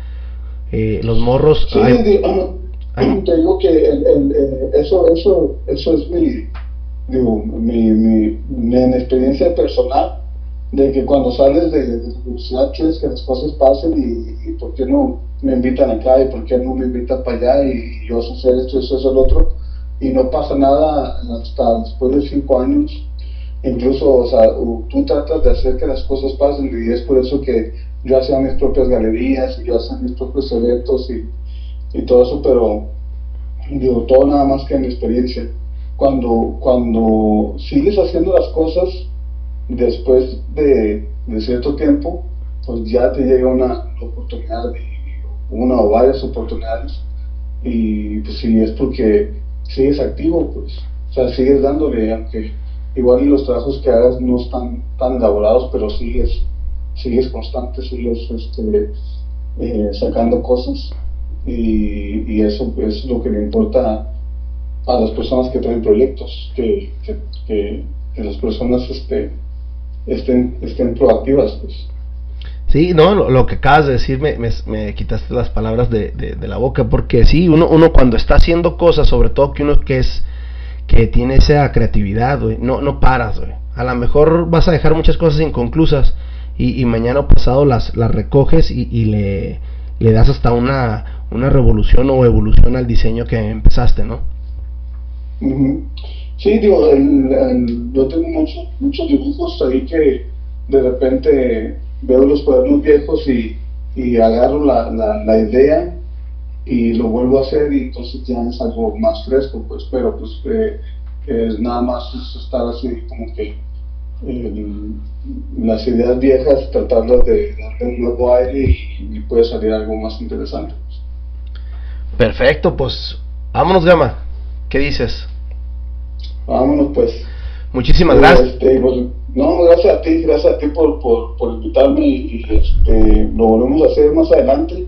Speaker 1: Eh, los morros.
Speaker 2: te digo que el, eh, eso, eso, eso es mi, digo, mi, mi, mi, experiencia personal, de que cuando sales de, de la universidad quieres que las cosas pasen y, y, por qué no me invitan acá y por qué no me invitan para allá y, yo sé hacer esto, eso, eso, el otro, y no pasa nada hasta después de cinco años. Incluso, o sea, tú tratas de hacer que las cosas pasen y es por eso que yo hacía mis propias galerías y yo hacía mis propios eventos y y todo eso, pero digo, todo nada más que en experiencia. Cuando, cuando sigues haciendo las cosas, después de, de cierto tiempo, pues ya te llega una oportunidad, una o varias oportunidades, y pues si es porque sigues activo, pues, o sea, sigues dándole, aunque igual los trabajos que hagas no están tan elaborados, pero sigues, sigues constante, sigues este, eh, sacando cosas y, eso es lo que le importa a las personas que traen proyectos, que, que, las personas este, estén, estén proactivas. Pues.
Speaker 1: Sí, no, lo, que acabas de decir me, quitaste las palabras de, de, la boca, porque sí, uno, uno cuando está haciendo cosas, sobre todo que uno que es que tiene esa creatividad, no, no paras, A lo mejor vas a dejar muchas cosas inconclusas y, y mañana o pasado las, las recoges y, y le, le das hasta una, una revolución o evolución al diseño que empezaste, ¿no?
Speaker 2: Sí, digo, yo tengo muchos, muchos dibujos ahí que de repente veo los cuadernos viejos y, y agarro la, la, idea y lo vuelvo a hacer y entonces ya es algo más fresco, pues, pero pues eh, es nada más estar así como que las ideas viejas, tratarlas de darle un nuevo aire y, y puede salir algo más interesante.
Speaker 1: Perfecto, pues vámonos, Gama. ¿Qué dices?
Speaker 2: Vámonos, pues.
Speaker 1: Muchísimas gracias.
Speaker 2: Este, pues, no, gracias a ti, gracias a ti por, por, por invitarme y, este, lo volvemos a hacer más adelante,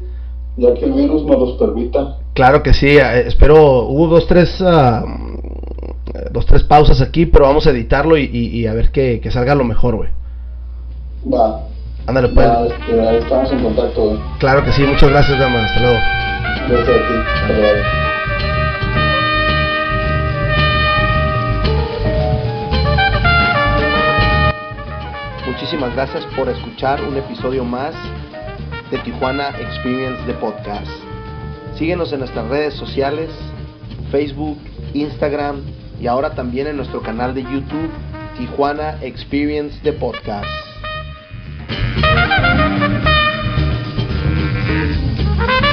Speaker 2: ya que el virus nos los permita.
Speaker 1: Claro que sí, eh, espero, hubo dos, tres, uh, dos, tres pausas aquí, pero vamos a editarlo y, y, y a ver que, que, salga lo mejor, güey.
Speaker 2: Va.
Speaker 1: Ándale, pues.
Speaker 2: este, estamos en contacto.
Speaker 1: Claro que sí, muchas gracias, Gama, hasta luego.
Speaker 3: Muchísimas gracias por escuchar un episodio más
Speaker 1: de Tijuana Experience de Podcast. Síguenos en nuestras redes sociales, Facebook, Instagram y ahora también en nuestro canal de YouTube, Tijuana Experience de Podcast. [laughs]